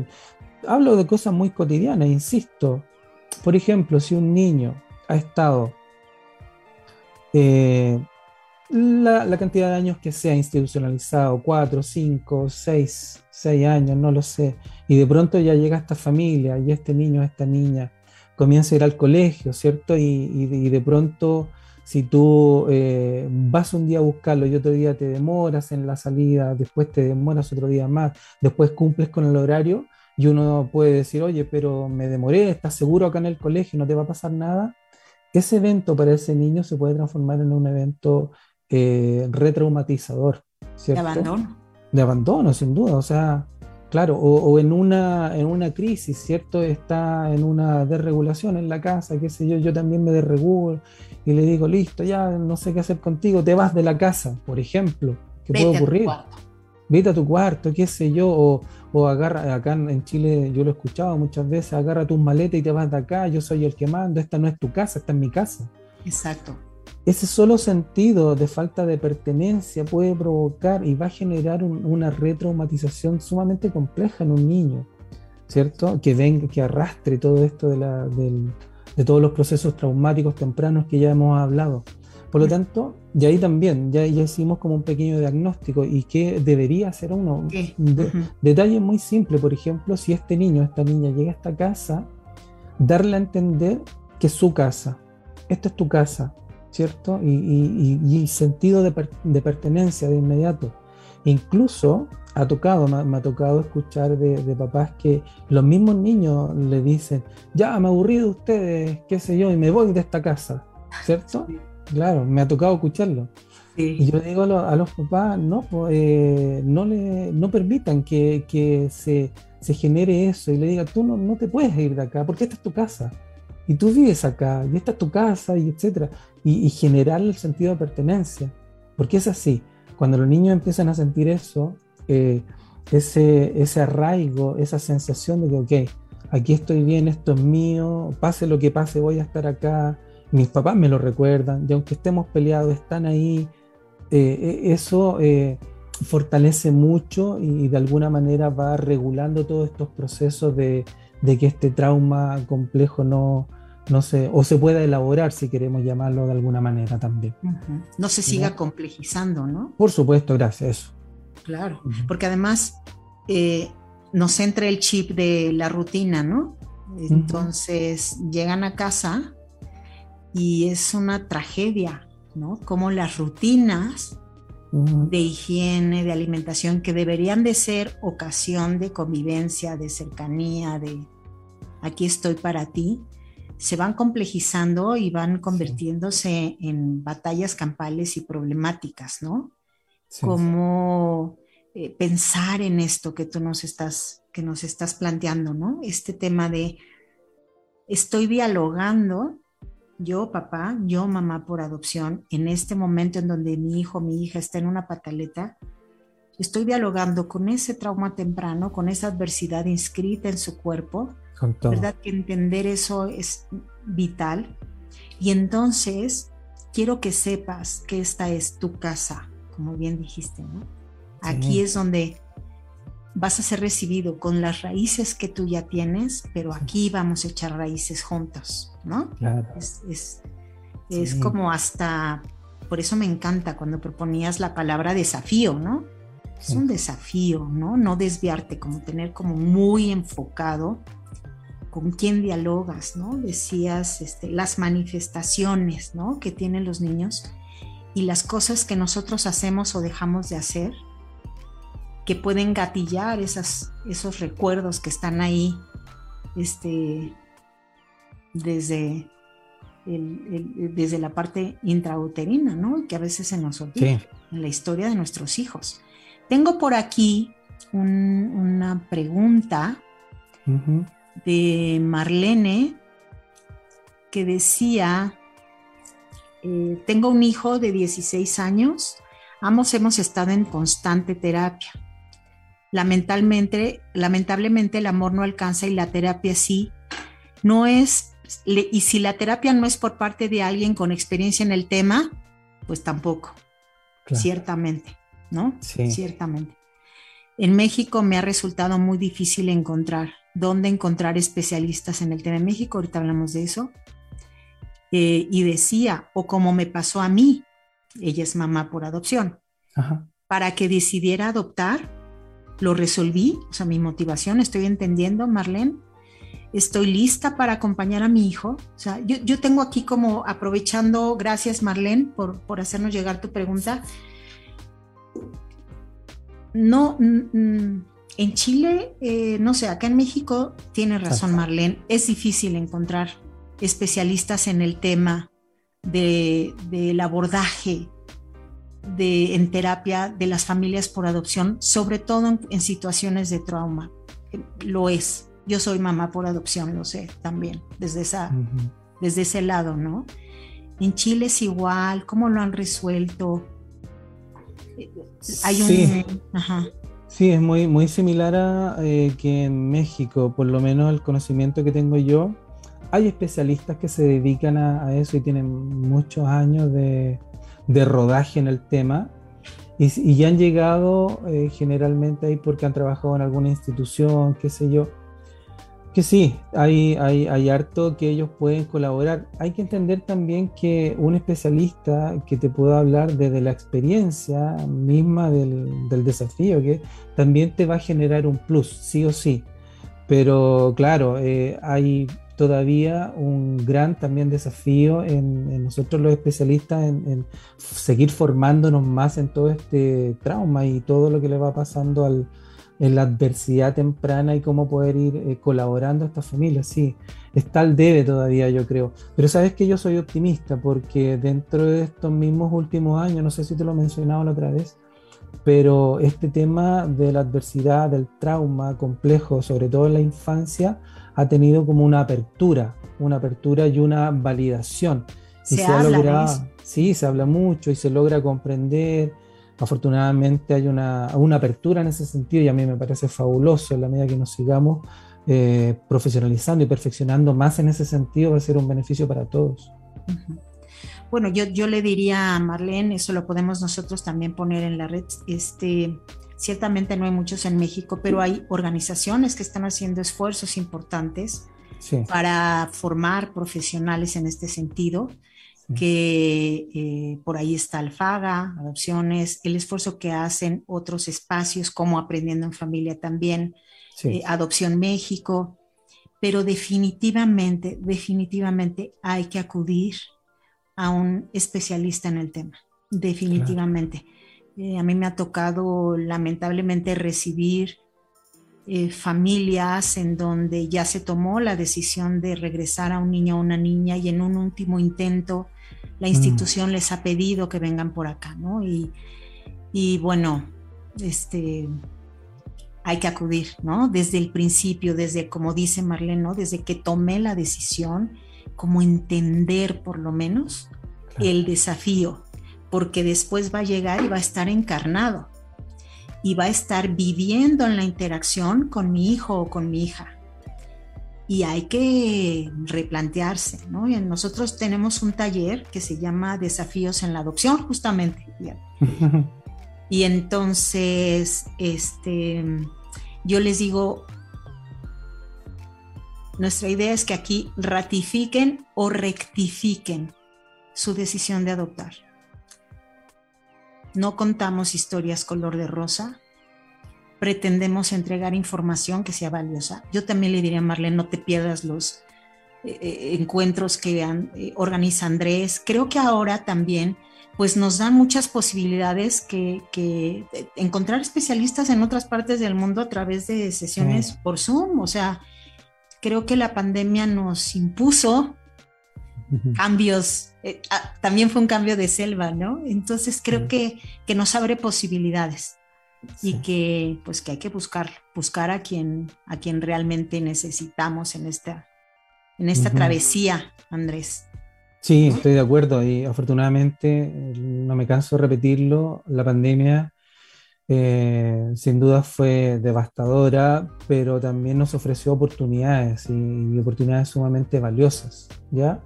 Hablo de cosas muy cotidianas, insisto, por ejemplo, si un niño ha estado eh, la, cantidad de años que sea institucionalizado, cuatro, cinco, seis, seis años, no lo sé, y de pronto ya llega esta familia y este niño, esta niña comienza a ir al colegio, ¿cierto? Y, de pronto, si tú eh, vas un día a buscarlo y otro día te demoras en la salida, después te demoras otro día más, después cumples con el horario, y uno puede decir, oye, pero me demoré, ¿estás seguro acá en el colegio? ¿No te va a pasar nada? Ese evento para ese niño se puede transformar en un evento eh, retraumatizador. ¿cierto? De abandono. De abandono, sin duda. O sea, claro, o, en, una, en una crisis, ¿cierto? Está en una desregulación en la casa, qué sé yo, yo también me desregulo y le digo, listo, ya no sé qué hacer contigo, te vas de la casa, por ejemplo. ¿Qué puede ocurrir? vete a tu cuarto, qué sé yo, o, agarra, acá en Chile yo lo he escuchado muchas veces, agarra tus maletas y te vas de acá, yo soy el que mando, esta no es tu casa, esta es mi casa. Exacto. Ese solo sentido de falta de pertenencia puede provocar y va a generar una retraumatización sumamente compleja en un niño, ¿cierto? Que venga, que arrastre todo esto de, la, de todos los procesos traumáticos tempranos que ya hemos hablado. Por lo tanto, y ahí también, ya, ya hicimos como un pequeño diagnóstico y qué debería hacer uno. Detalle muy simple, por ejemplo, si este niño, esta niña llega a esta casa, darle a entender que es su casa, esta es tu casa, ¿cierto? Y, sentido de, pertenencia de inmediato. Incluso ha tocado, me, ha tocado escuchar de, papás que los mismos niños le dicen, ya me aburrí de ustedes, qué sé yo, y me voy de esta casa, ¿cierto? Claro, me ha tocado escucharlo. Y yo digo a los, papás, no, eh, no, le, no permitan que, se, genere eso y le diga, tú no, no, te puedes ir de acá porque esta es tu casa. Y tú vives acá, y esta es tu casa, y etcétera. Y, generar el sentido de pertenencia. Porque es así. Cuando los niños empiezan a sentir eso, eh, ese, ese arraigo, esa sensación de que, ok, aquí estoy bien, esto es mío, pase lo que pase, voy a estar acá, mis papás me lo recuerdan, y aunque estemos peleados, están ahí. Eh, eh, eso eh, fortalece mucho y, de alguna manera va regulando todos estos procesos de, que este trauma complejo no, no se, o se pueda elaborar, si queremos llamarlo de alguna manera también. No se siga complejizando, ¿no? Por supuesto, gracias. Eso. Claro, porque además nos entra el chip de la rutina, ¿no? Entonces llegan a casa y es una tragedia, ¿no? Como las rutinas de higiene, de alimentación, que deberían de ser ocasión de convivencia, de cercanía, de aquí estoy para ti, se van complejizando y van convirtiéndose en batallas campales y problemáticas, ¿no? Como eh, pensar en esto que tú nos estás, que nos estás planteando, ¿no? Este tema de estoy dialogando, yo papá, yo mamá por adopción, en este momento en donde mi hijo, mi hija está en una pataleta, estoy dialogando con ese trauma temprano, con esa adversidad inscrita en su cuerpo, ¿Verdad? Que entender eso es vital. Y entonces quiero que sepas que esta es tu casa, como bien dijiste, ¿no? Aquí es donde vas a ser recibido con las raíces que tú ya tienes, pero aquí vamos a echar raíces juntos, ¿no? Claro. Es, es como hasta, por eso me encanta cuando proponías la palabra desafío, ¿no? Es un desafío, ¿no? No desviarte, como tener como muy enfocado con quién dialogas, ¿no? Decías este, las manifestaciones, ¿no? Que tienen los niños y las cosas que nosotros hacemos o dejamos de hacer, que pueden gatillar esas, esos recuerdos que están ahí, este, desde, desde la parte intrauterina, ¿no? Que a veces se nos olvida en la historia de nuestros hijos. Tengo por aquí una pregunta de Marlene que decía, eh, tengo un hijo de 16 años, ambos hemos estado en constante terapia. Lamentablemente, lamentablemente el amor no alcanza y la terapia sí. No es, y si la terapia no es por parte de alguien con experiencia en el tema, pues tampoco, ciertamente, ¿no? Sí. Ciertamente. En México me ha resultado muy difícil encontrar dónde encontrar especialistas en el tema de México, ahorita hablamos de eso, eh, y decía, o como me pasó a mí, ella es mamá por adopción, para que decidiera adoptar, lo resolví, o sea, mi motivación, estoy entendiendo, Marlene, estoy lista para acompañar a mi hijo. O sea, yo, tengo aquí como aprovechando, gracias Marlene por, por hacernos llegar tu pregunta. No, en Chile, eh, no sé, acá en México, tiene razón Marlene, es difícil encontrar especialistas en el tema del abordaje de, en terapia de las familias por adopción, sobre todo en, situaciones de trauma. Lo es. Yo soy mamá por adopción, lo sé también, desde, esa, desde ese lado, ¿no? En Chile es igual, ¿cómo lo han resuelto? Hay un... Ajá. Sí, es muy, muy similar a eh, que en México, por lo menos el conocimiento que tengo yo, hay especialistas que se dedican a, eso y tienen muchos años de, rodaje en el tema y, ya han llegado eh, generalmente ahí porque han trabajado en alguna institución, qué sé yo. Que sí, hay, hay, hay, harto que ellos pueden colaborar. Hay que entender también que un especialista que te pueda hablar desde la experiencia misma del, del, desafío, que también te va a generar un plus, sí o sí. Pero claro, eh, hay todavía un gran también desafío en, en nosotros los especialistas en, en, seguir formándonos más en todo este trauma y todo lo que le va pasando al, en la adversidad temprana y cómo poder ir eh, colaborando a estas familias. Sí, está al debe todavía, yo creo. Pero sabes que yo soy optimista porque dentro de estos mismos últimos años, no sé si te lo he mencionado la otra vez, pero este tema de la adversidad, del trauma complejo, sobre todo en la infancia, ha tenido como una apertura, una apertura y una validación. Y se, ha logrado, sí, se habla mucho y se logra comprender afortunadamente hay una, apertura en ese sentido y a mí me parece fabuloso en la medida que nos sigamos eh, profesionalizando y perfeccionando más en ese sentido va a ser un beneficio para todos. Bueno, yo, yo le diría a Marlene, eso lo podemos nosotros también poner en la red, este, ciertamente no hay muchos en México, pero hay organizaciones que están haciendo esfuerzos importantes para formar profesionales en este sentido que eh, por ahí está Alfaga, Adopciones, el esfuerzo que hacen otros espacios como Aprendiendo en Familia también, eh, Adopción México, pero definitivamente, definitivamente hay que acudir a un especialista en el tema, definitivamente. Eh, a mí me ha tocado lamentablemente recibir eh, familias en donde ya se tomó la decisión de regresar a un niño o una niña y en un último intento la mm. institución les ha pedido que vengan por acá, ¿no? Y, y bueno, este, hay que acudir, ¿no? Desde el principio, desde, como dice Marlene, ¿no? Desde que tomé la decisión, como entender por lo menos el desafío, porque después va a llegar y va a estar encarnado y va a estar viviendo en la interacción con mi hijo o con mi hija. Y hay que replantearse, ¿no? Y nosotros tenemos un taller que se llama Desafíos en la Adopción, justamente. *laughs* Y entonces, este, yo les digo, nuestra idea es que aquí ratifiquen o rectifiquen su decisión de adoptar. No contamos historias color de rosa, pretendemos entregar información que sea valiosa. Yo también le diría a Marlene, no te pierdas los eh, eh, encuentros que eh, organiza Andrés. Creo que ahora también pues nos dan muchas posibilidades que, encontrar especialistas en otras partes del mundo a través de sesiones por Zoom. O sea, creo que la pandemia nos impuso cambios, eh, ah, también fue un cambio de selva, ¿no? Entonces creo que, que, nos abre posibilidades y que pues que hay que buscar, buscar a quien, a quien realmente necesitamos en esta, en esta travesía, Andrés. Sí, estoy de acuerdo y afortunadamente, no me canso de repetirlo, la pandemia eh, sin duda fue devastadora, pero también nos ofreció oportunidades y, oportunidades sumamente valiosas, ¿ya?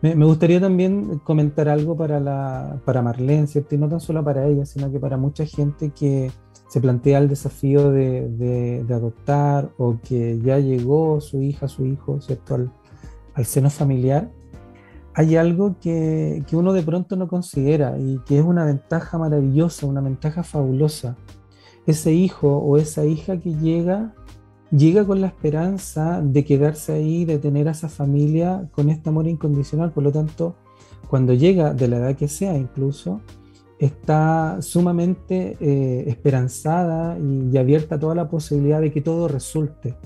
Me, gustaría también comentar algo para, la, para Marlene, ¿cierto? Y no tan solo para ella, sino que para mucha gente que se plantea el desafío de, de, adoptar o que ya llegó su hija, su hijo, ¿cierto? Al, al seno familiar hay algo que, uno de pronto no considera y que es una ventaja maravillosa, una ventaja fabulosa. Ese hijo o esa hija que llega, llega con la esperanza de quedarse ahí, de tener a esa familia con este amor incondicional. Por lo tanto, cuando llega, de la edad que sea incluso, está sumamente eh, esperanzada y, abierta a toda la posibilidad de que todo resulte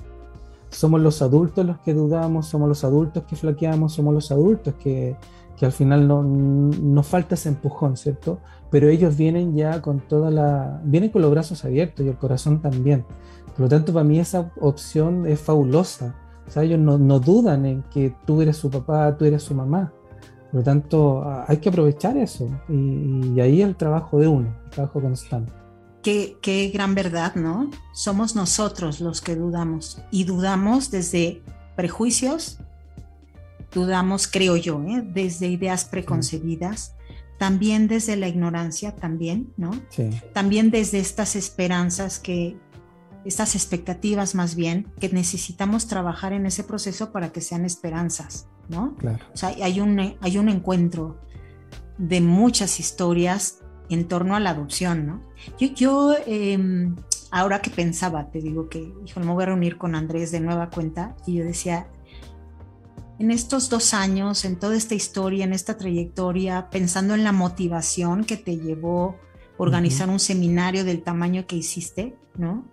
somos los adultos los que dudamos, somos los adultos que flaqueamos, somos los adultos que, que al final no, nos falta ese empujón, ¿cierto? Pero ellos vienen ya con toda la, vienen con los brazos abiertos y el corazón también. Por lo tanto, para mí esa opción es fabulosa. O sea, ellos no, no dudan en que tú eres su papá, tú eres su mamá. Por lo tanto, hay que aprovechar eso. Y, y ahí el trabajo de uno, el trabajo constante. Qué, gran verdad, ¿no? Somos nosotros los que dudamos y dudamos desde prejuicios, dudamos, creo yo, ¿eh? desde ideas preconcebidas, también desde la ignorancia, también, ¿no? Sí. También desde estas esperanzas que, estas expectativas más bien, que necesitamos trabajar en ese proceso para que sean esperanzas, ¿no? Claro. O sea, hay un, hay un encuentro de muchas historias en torno a la adopción, ¿no? Yo, yo em, ahora que pensaba, te digo que, hijo, me voy a reunir con Andrés de nueva cuenta y yo decía, en estos dos años, en toda esta historia, en esta trayectoria, pensando en la motivación que te llevó a organizar un seminario del tamaño que hiciste, ¿no?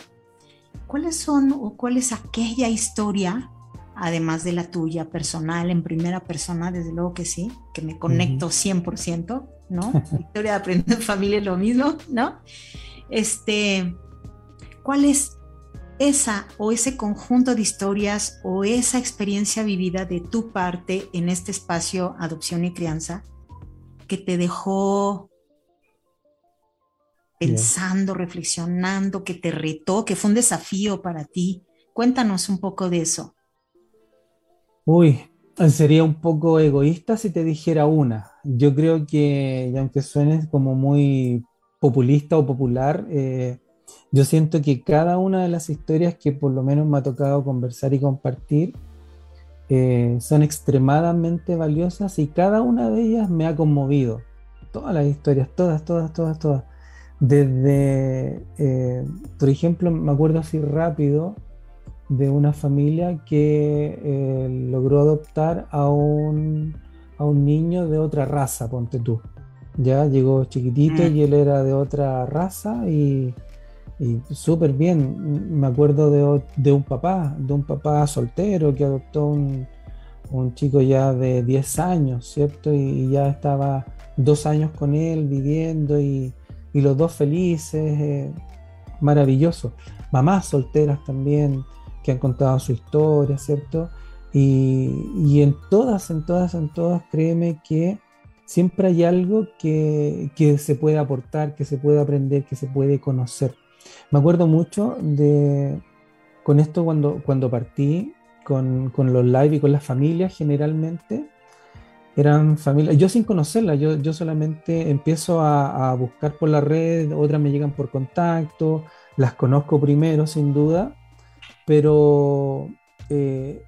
¿Cuáles son o cuál es aquella historia, además de la tuya personal, en primera persona, desde luego que sí, que me conecto 100%, ¿no? *laughs* Victoria de Aprendiendo en Familia es lo mismo, ¿no? Este, ¿cuál es esa o ese conjunto de historias o esa experiencia vivida de tu parte en este espacio adopción y crianza que te dejó pensando, reflexionando, que te retó, que fue un desafío para ti? Cuéntanos un poco de eso. Uy, Sería un poco egoísta si te dijera una. Yo creo que, y aunque suene como muy populista o popular, eh, yo siento que cada una de las historias que por lo menos me ha tocado conversar y compartir eh, son extremadamente valiosas y cada una de ellas me ha conmovido. Todas las historias, todas, todas, todas, todas. Desde, eh, por ejemplo, me acuerdo así rápido, de una familia que eh, logró adoptar a un, a un niño de otra raza, ponte tú. Ya llegó chiquitito mm. y él era de otra raza y, y súper bien. Me acuerdo de, de, un papá, de un papá soltero que adoptó un, un chico ya de 10 años, ¿cierto? Y, ya estaba dos años con él viviendo y, y los dos felices, eh. Mamás solteras también que han contado su historia, ¿cierto? Y, y, en todas, en todas, en todas, créeme que siempre hay algo que, que se puede aportar, que se puede aprender, que se puede conocer. Me acuerdo mucho de, con esto cuando, cuando partí, con, con los live y con las familias generalmente, eran familias, yo sin conocerlas, yo, yo solamente empiezo a, a, buscar por la red, otras me llegan por contacto, las conozco primero sin duda, pero eh,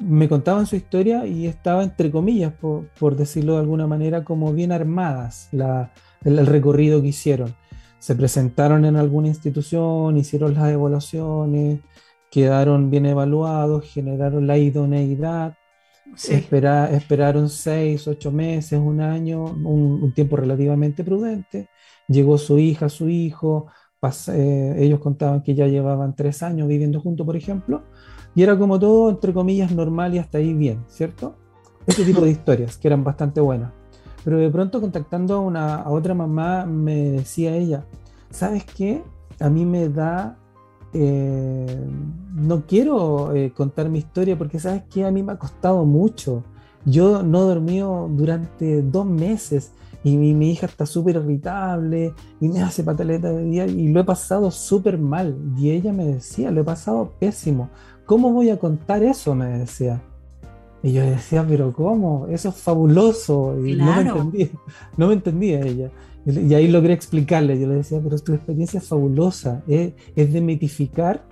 me contaban su historia y estaba entre comillas, por, por decirlo de alguna manera, como bien armadas la, el, el recorrido que hicieron. Se presentaron en alguna institución, hicieron las evaluaciones, quedaron bien evaluados, generaron la idoneidad, esperaron seis, ocho meses, un año, un, tiempo relativamente prudente. Llegó su hija, su hijo, eh, ellos contaban que ya llevaban tres años viviendo juntos, por ejemplo, y era como todo, entre comillas, normal y hasta ahí bien, ¿cierto? Este tipo de *laughs* historias que eran bastante buenas. Pero de pronto contactando a, una, a otra mamá me decía ella, ¿sabes qué? A mí me da... Eh, no quiero eh, contar mi historia porque sabes que a mí me ha costado mucho. Yo no he dormido durante dos meses y mi, mi hija está súper irritable y me hace pataleta de día y lo he pasado súper mal. Y ella me decía, lo he pasado pésimo. ¿Cómo voy a contar eso? Me decía. Y yo decía, pero ¿cómo? Eso es fabuloso. Y no me entendía, *laughs* no me entendía ella. Y ahí logré explicarle, yo le decía, pero tu experiencia es fabulosa, es, es demitificar,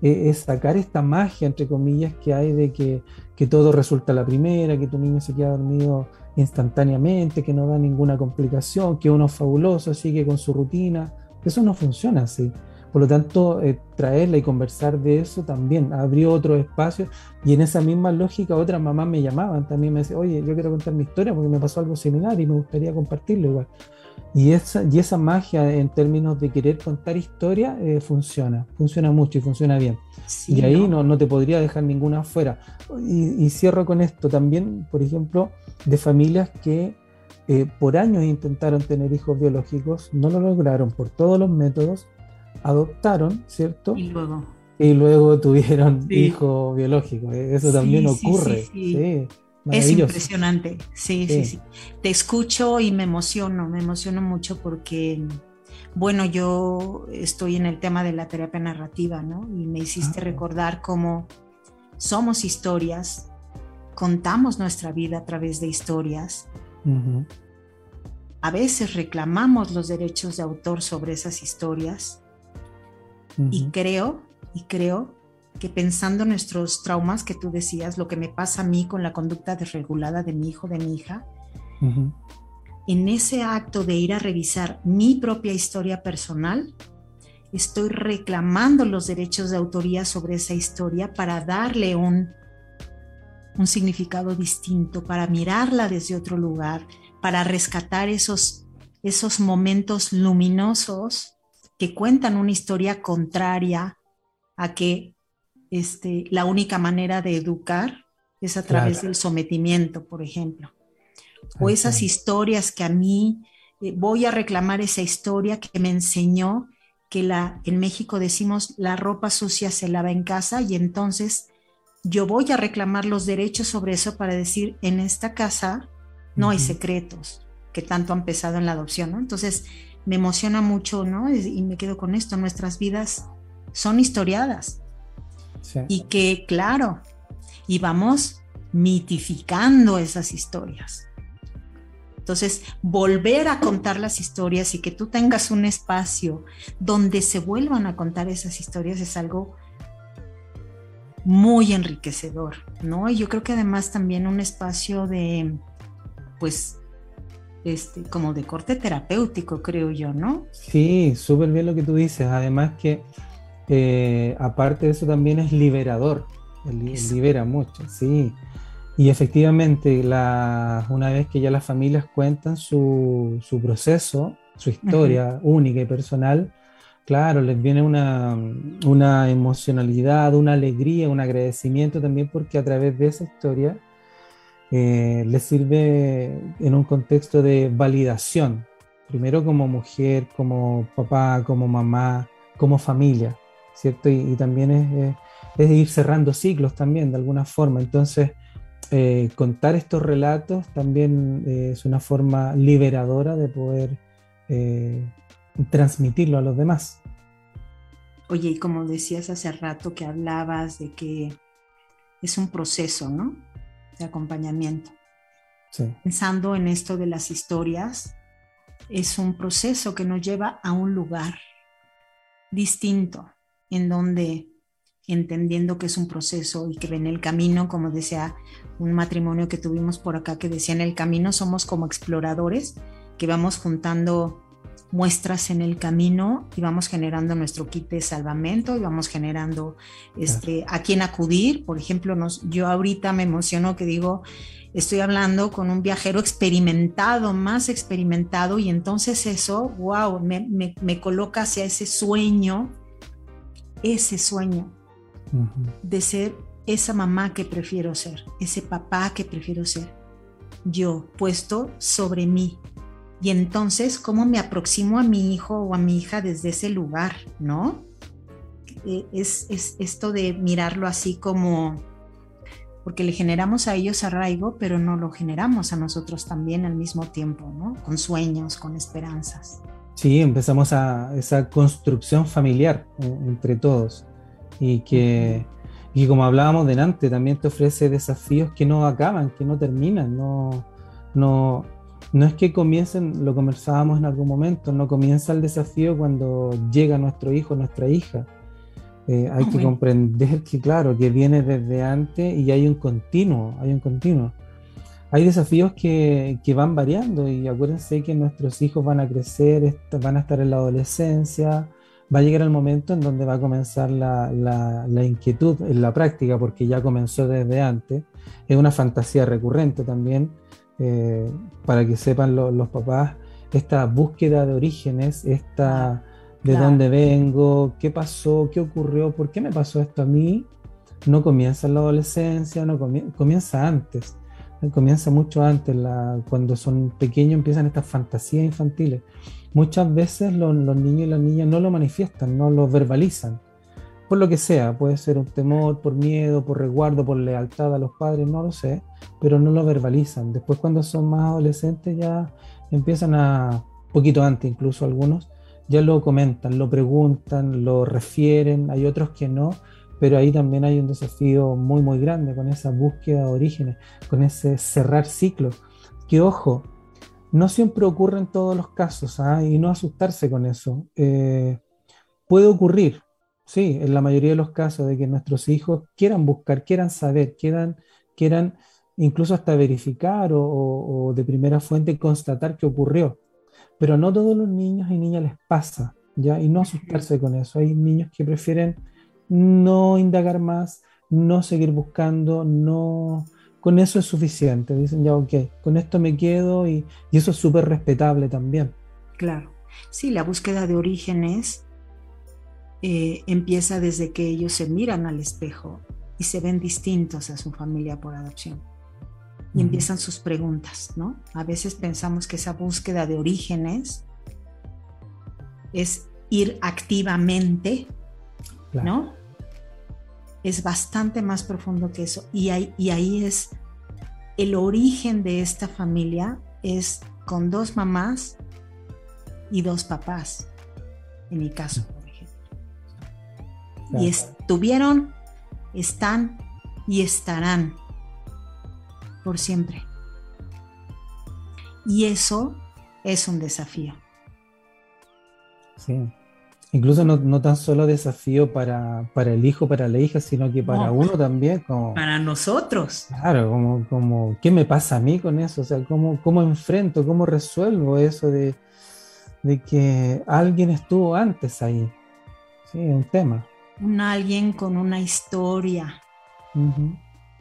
es sacar esta magia, entre comillas, que hay de que, que todo resulta la primera, que tu niño se queda dormido instantáneamente, que no da ninguna complicación, que uno es fabuloso, sigue con su rutina. Eso no funciona así. Por lo tanto, eh, traerla y conversar de eso también abrió otro espacio y en esa misma lógica otras mamás me llamaban, también me decían, oye, yo quiero contar mi historia porque me pasó algo similar y me gustaría compartirlo igual. Y esa, y esa magia en términos de querer contar historia eh, funciona, funciona mucho y funciona bien. y ahí no, no, te podría dejar ninguna afuera. Y, y, cierro con esto también, por ejemplo, de familias que eh, por años intentaron tener hijos biológicos, no lo lograron por todos los métodos adoptaron, ¿cierto? Y luego. Y luego tuvieron hijos biológicos. E-, eso también ocurre. Sí, es impresionante. Sí, sí, sí, Te escucho y me emociono, me emociono mucho porque, bueno, yo estoy en el tema de la terapia narrativa, ¿no? Y me hiciste ah. recordar cómo somos historias, contamos nuestra vida a través de historias. A veces reclamamos los derechos de autor sobre esas historias y creo, y creo que pensando en nuestros traumas que tú decías, lo que me pasa a mí con la conducta desregulada de mi hijo, de mi hija, en ese acto de ir a revisar mi propia historia personal, estoy reclamando los derechos de autoría sobre esa historia para darle un, un significado distinto, para mirarla desde otro lugar, para rescatar esos, esos momentos luminosos que cuentan una historia contraria a que este, la única manera de educar es a través del sometimiento, por ejemplo. O esas historias que a mí eh, voy a reclamar esa historia que me enseñó que la, en México decimos la ropa sucia se lava en casa y entonces yo voy a reclamar los derechos sobre eso para decir en esta casa no hay secretos que tanto han pesado en la adopción, ¿no? Entonces, me emociona mucho, ¿no? Y me quedo con esto, nuestras vidas son historiadas. Y que, claro, y vamos mitificando esas historias. Entonces, volver a contar las historias y que tú tengas un espacio donde se vuelvan a contar esas historias es algo muy enriquecedor, ¿no? Y yo creo que además también un espacio de, pues, este, como de corte terapéutico, creo yo, ¿no? Sí, súper bien lo que tú dices. Además que, eh, aparte de eso, también es liberador. Libera mucho, sí. Y efectivamente, la, una vez que ya las familias cuentan su, su proceso, su historia única y personal, Claro, les viene una, una emocionalidad, una alegría, un agradecimiento también porque a través de esa historia eh, les sirve en un contexto de validación, primero como mujer, como papá, como mamá, como familia, ¿cierto? Y, también es, es, ir cerrando ciclos también de alguna forma. Entonces, eh, contar estos relatos también eh, es una forma liberadora de poder transmitirlo a los demás. Oye, y como decías hace rato que hablabas de que es un proceso, ¿no? De acompañamiento. Sí. Pensando en esto de las historias, es un proceso que nos lleva a un lugar distinto, en donde entendiendo que es un proceso y que en el camino, como decía un matrimonio que tuvimos por acá, que decía en el camino somos como exploradores, que vamos juntando muestras en el camino y vamos generando nuestro kit de salvamento y vamos generando este, a quién acudir. Por ejemplo, nos, yo ahorita me emociono que digo, estoy hablando con un viajero experimentado, más experimentado, y entonces eso, wow, me, me, coloca hacia ese sueño, ese sueño de ser esa mamá que prefiero ser, ese papá que prefiero ser, yo puesto sobre mí, y entonces, ¿cómo me aproximo a mi hijo o a mi hija desde ese lugar, no? Eh, es, es esto de mirarlo así como, porque le generamos a ellos arraigo, pero no lo generamos a nosotros también al mismo tiempo, ¿no? Con sueños, con esperanzas. Sí, empezamos a esa construcción familiar eh, entre todos y que, y como hablábamos delante, también te ofrece desafíos que no acaban, que no terminan, no, no, no es que comiencen, lo conversábamos en algún momento, no comienza el desafío cuando llega nuestro hijo, nuestra hija. Eh, hay que comprender que, claro, que viene desde antes y hay un continuo, hay un continuo. Hay desafíos que, que van variando y acuérdense que nuestros hijos van a crecer, van a estar en la adolescencia, va a llegar el momento en donde va a comenzar la, la, la, inquietud en la práctica, porque ya comenzó desde antes. Es una fantasía recurrente también eh, para que sepan los papás, esta búsqueda de orígenes, esta de dónde vengo, qué pasó, qué ocurrió, por qué me pasó esto a mí, no comienza en la adolescencia, no comienza, antes, eh, comienza mucho antes, cuando son pequeños empiezan estas fantasías infantiles. Muchas veces los niños y las niñas no lo manifiestan, no lo verbalizan por lo que sea, puede ser un temor, por miedo, por resguardo, por lealtad a los padres, no lo sé, pero no lo verbalizan. Después cuando son más adolescentes ya empiezan a, poquito antes incluso algunos, ya lo comentan, lo preguntan, lo refieren, hay otros que no, pero ahí también hay un desafío muy, muy grande con esa búsqueda de orígenes, con ese cerrar ciclos. Que ojo, no siempre ocurre en todos los casos, ¿ah? y no asustarse con eso. Eh, puede ocurrir, sí, en la mayoría de los casos de que nuestros hijos quieran buscar, quieran saber, quieran, quieran incluso hasta verificar o, de primera fuente constatar qué ocurrió. Pero no todos los niños y niñas les pasa, ¿ya? Y no asustarse con eso. Hay niños que prefieren no indagar más, no seguir buscando, no... Con eso es suficiente. Dicen, ya, ok, con esto me quedo y, y eso es súper respetable también. Claro. Sí, la búsqueda de orígenes eh, empieza desde que ellos se miran al espejo y se ven distintos a su familia por adopción. Y empiezan sus preguntas, ¿no? A veces pensamos que esa búsqueda de orígenes es ir activamente, ¿no? Es bastante más profundo que eso. Y, y ahí es el origen de esta familia, es con dos mamás y dos papás, en mi caso. Y estuvieron, están y estarán por siempre. Y eso es un desafío. Sí. Incluso no, tan solo desafío para, el hijo, para la hija, sino que para uno también. Como, para nosotros. Claro, como, como, ¿qué me pasa a mí con eso? O sea, ¿cómo, cómo enfrento, cómo resuelvo eso de, de que alguien estuvo antes ahí? Sí, un tema un alguien con una historia,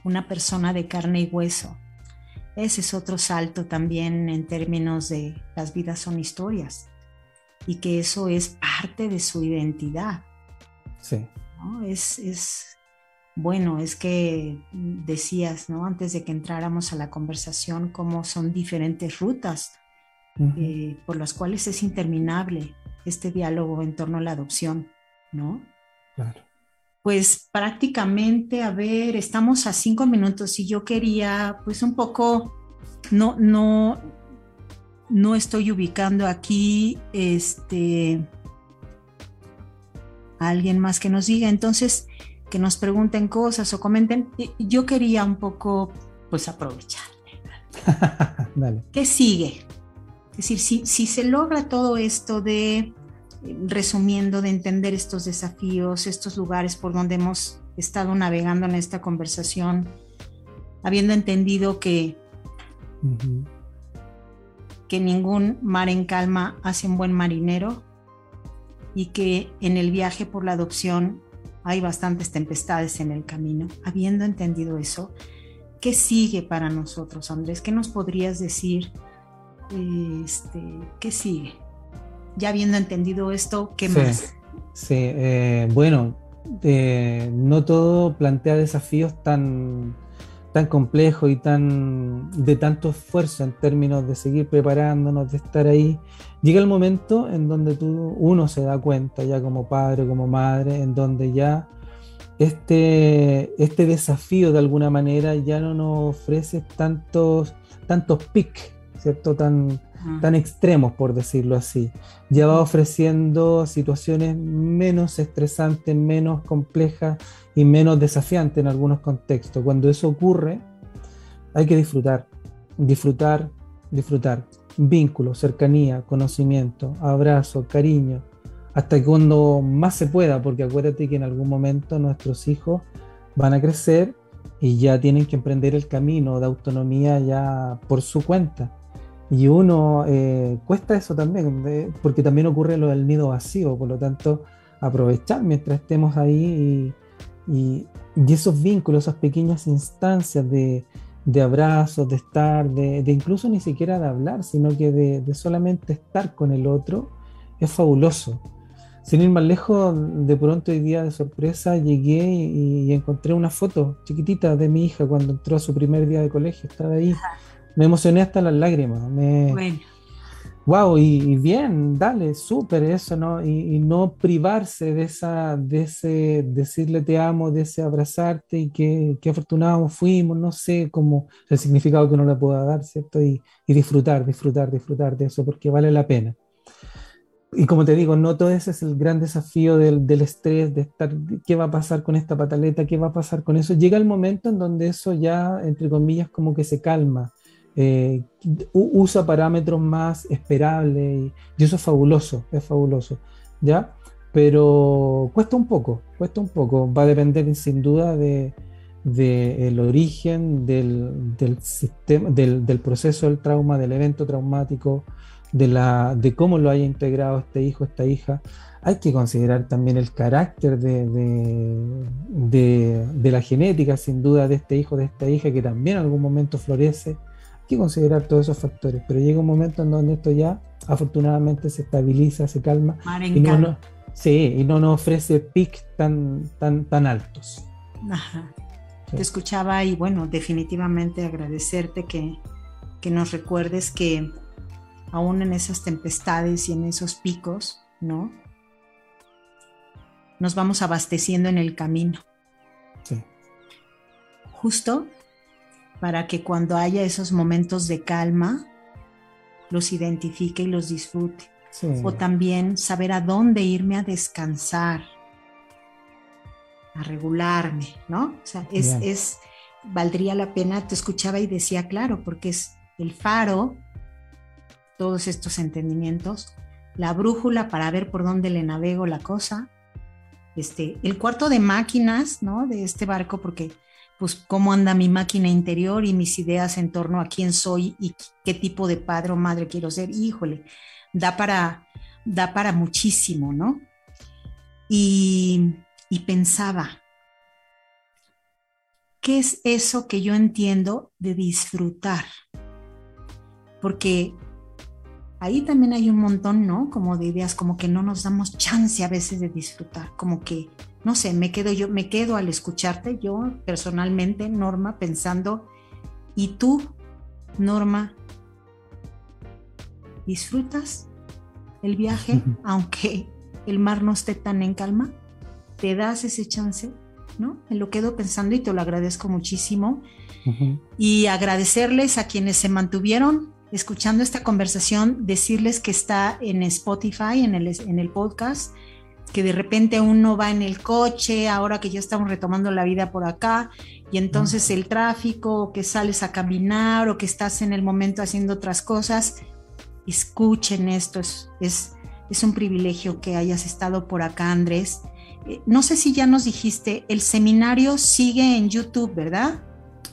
una persona de carne y hueso. Ese es otro salto también en términos de las vidas son historias. Y que eso es parte de su identidad. Sí. Es, es, bueno, es que decías, ¿no? Antes de que entráramos a la conversación, cómo son diferentes rutas eh, por las cuales es interminable este diálogo en torno a la adopción, ¿no? Claro. Pues prácticamente, a ver, estamos a cinco minutos y yo quería, pues un poco, no, no, no estoy ubicando aquí, este, a alguien más que nos diga, entonces, que nos pregunten cosas o comenten. Yo quería un poco, pues aprovechar. *laughs* Dale. ¿Qué sigue? Es decir, si, se logra todo esto de, resumiendo, de entender estos desafíos, estos lugares por donde hemos estado navegando en esta conversación, habiendo entendido que, que ningún mar en calma hace un buen marinero y que en el viaje por la adopción hay bastantes tempestades en el camino. Habiendo entendido eso, ¿qué sigue para nosotros, Andrés? ¿Qué nos podrías decir este, ¿Qué sigue? Ya habiendo entendido esto, ¿qué más? Sí, eh, bueno, eh, no todo plantea desafíos tan, tan complejos y tan de tanto esfuerzo en términos de seguir preparándonos, de estar ahí. Llega el momento en donde tú, uno se da cuenta ya como padre, como madre, en donde ya este, este desafío de alguna manera ya no nos ofrece tantos, tantos pics ¿cierto? Tan, tan extremos, por decirlo así. Ya va ofreciendo situaciones menos estresantes, menos complejas y menos desafiantes en algunos contextos. Cuando eso ocurre, hay que disfrutar, disfrutar, disfrutar. Vínculo, cercanía, conocimiento, abrazo, cariño, hasta cuando más se pueda, porque acuérdate que en algún momento nuestros hijos van a crecer y ya tienen que emprender el camino de autonomía ya por su cuenta. Y uno eh, cuesta eso también, porque también ocurre lo del nido vacío, por lo tanto, aprovechar mientras estemos ahí y, esos vínculos, esas pequeñas instancias de, abrazos, de estar, de, incluso ni siquiera de hablar, sino que de, solamente estar con el otro, es fabuloso. Sin ir más lejos, de pronto hoy día de sorpresa llegué y, encontré una foto chiquitita de mi hija cuando entró a su primer día de colegio, estaba ahí me emocioné hasta las lágrimas. Me... Bueno. Wow, y, bien, dale, súper eso, ¿no? Y, no privarse de esa, de ese decirle te amo, de ese abrazarte y qué, qué afortunados fuimos, no sé cómo el significado que uno le pueda dar, ¿cierto? Y, y, disfrutar, disfrutar, disfrutar de eso, porque vale la pena. Y como te digo, no todo ese es el gran desafío del, del estrés, de estar, ¿qué va a pasar con esta pataleta? ¿Qué va a pasar con eso? Llega el momento en donde eso ya, entre comillas, como que se calma eh, usa parámetros más esperables y, eso es fabuloso, es fabuloso, ¿ya? Pero cuesta un poco, cuesta un poco, va a depender sin duda de, el origen del, del sistema, del, del, proceso del trauma, del evento traumático, de, la, de cómo lo haya integrado este hijo, esta hija. Hay que considerar también el carácter de, de, de, la genética, sin duda, de este hijo, de esta hija, que también en algún momento florece que considerar todos esos factores, pero llega un momento en donde esto ya afortunadamente se estabiliza, se calma y no, sí, y no nos ofrece pic tan, tan, tan altos. Ajá. Te escuchaba y bueno, definitivamente agradecerte que, que nos recuerdes que aún en esas tempestades y en esos picos, ¿no? Nos vamos abasteciendo en el camino. Sí. Justo para que cuando haya esos momentos de calma, los identifique y los disfrute. O también saber a dónde irme a descansar, a regularme, ¿no? O sea, es, es, valdría la pena, te escuchaba y decía, claro, porque es el faro, todos estos entendimientos, la brújula para ver por dónde le navego la cosa, este, el cuarto de máquinas, ¿no? De este barco, porque pues cómo anda mi máquina interior y mis ideas en torno a quién soy y qué tipo de padre o madre quiero ser. Híjole, da para, da para muchísimo, ¿no? Y, y pensaba, ¿qué es eso que yo entiendo de disfrutar? Porque ahí también hay un montón, ¿no? Como de ideas, como que no nos damos chance a veces de disfrutar, como que, no sé, me quedo yo, me quedo al escucharte, yo personalmente, Norma, pensando, ¿y tú, Norma, disfrutas el viaje *laughs* aunque el mar no esté tan en calma? ¿Te das ese chance? ¿No? Me lo quedo pensando y te lo agradezco muchísimo. Y agradecerles a quienes se mantuvieron escuchando esta conversación, decirles que está en Spotify, en el, en el podcast, que de repente uno va en el coche, ahora que ya estamos retomando la vida por acá, y entonces el tráfico, que sales a caminar o que estás en el momento haciendo otras cosas, escuchen esto, es, es, es un privilegio que hayas estado por acá, Andrés. Eh, no sé si ya nos dijiste, el seminario sigue en YouTube, ¿verdad?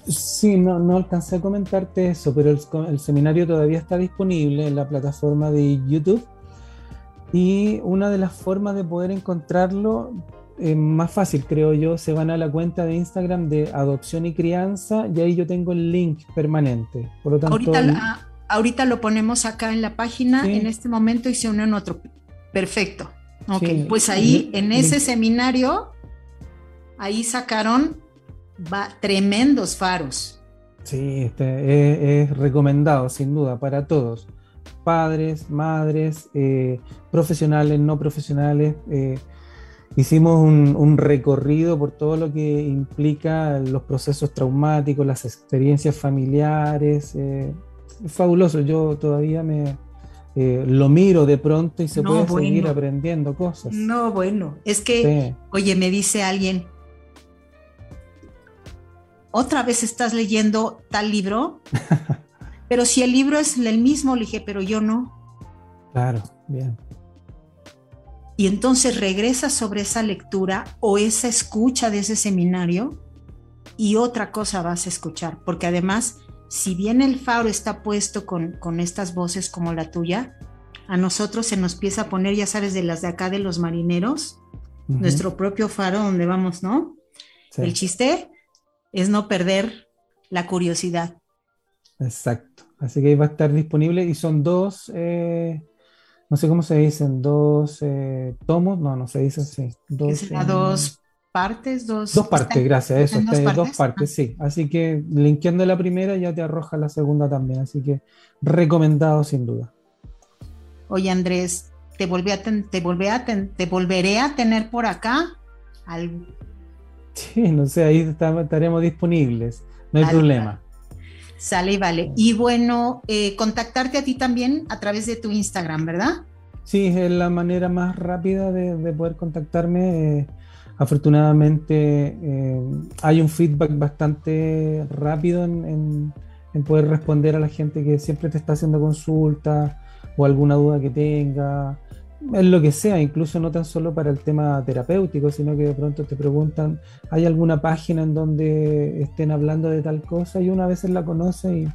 Sí, no, no alcancé a comentarte eso, pero el, seminario todavía está disponible en la plataforma de YouTube. Y una de las formas de poder encontrarlo eh, más fácil, creo yo, se van a la cuenta de Instagram de Adopción y Crianza y ahí yo tengo el link permanente. Por lo tanto, ahorita, ahorita lo ponemos acá en la página en este momento y se une en otro. Perfecto. Ok, pues ahí en ese seminario, ahí sacaron va, tremendos faros. Sí, este, es, recomendado sin duda para todos, padres, madres, eh, profesionales, no profesionales. Eh, hicimos un, recorrido por todo lo que implica los procesos traumáticos, las experiencias familiares. Eh, fabuloso, yo todavía me, lo miro de pronto y se puede seguir aprendiendo cosas. No, bueno, es que, oye, me dice alguien, otra vez estás leyendo tal libro, *laughs* pero si el libro es el mismo, le dije, pero yo no. Claro, bien. Y entonces regresas sobre esa lectura o esa escucha de ese seminario y otra cosa vas a escuchar, porque además, si bien el faro está puesto con, con estas voces como la tuya, a nosotros se nos empieza a poner, ya sabes, de las de acá de los marineros, nuestro propio faro donde vamos, ¿no? El chiste es no perder la curiosidad. Exacto. Así que ahí va a estar disponible y son dos, eh, no sé cómo se dicen, dos eh, tomos, no, no se dice así. Dos, dos partes, dos. Dos partes, gracias, eso, está dos, dos partes, sí. Así que linkeando la primera ya te arroja la segunda también, así que recomendado sin duda. Oye Andrés, te, volví a te, a te volveré a tener por acá al Sí, no sé, ahí estaremos disponibles, no hay problema. Sale y vale. Y bueno, eh, contactarte a ti también a través de tu Instagram, ¿verdad? Sí, es la manera más rápida de, poder contactarme. Eh, afortunadamente eh, hay un feedback bastante rápido en, poder responder a la gente que siempre te está haciendo consultas o alguna duda que tenga en lo que sea, incluso no tan solo para el tema terapéutico, sino que de pronto te preguntan, ¿hay alguna página en donde estén hablando de tal cosa? Y una vez la conoce y,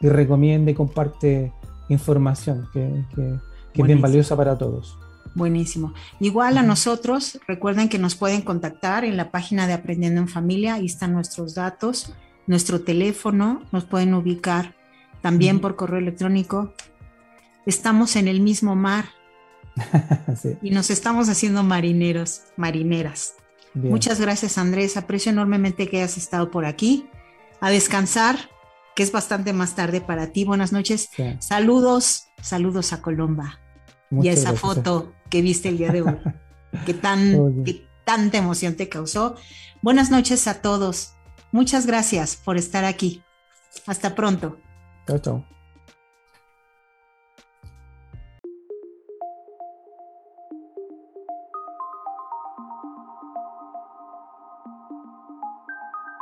y recomienda y comparte información que, es bien valiosa para todos. Buenísimo. Igual a nosotros, recuerden que nos pueden contactar en la página de Aprendiendo en Familia, ahí están nuestros datos, nuestro teléfono, nos pueden ubicar también por correo electrónico. Estamos en el mismo mar, *laughs* Y nos estamos haciendo marineros, marineras. Muchas gracias Andrés, aprecio enormemente que hayas estado por aquí. A descansar, que es bastante más tarde para ti. Buenas noches. Saludos, saludos a Colomba y a esa foto que viste el día de hoy, *laughs* que, tan, que tanta emoción te causó. Buenas noches a todos. Muchas gracias por estar aquí. Hasta pronto. Chao, chao.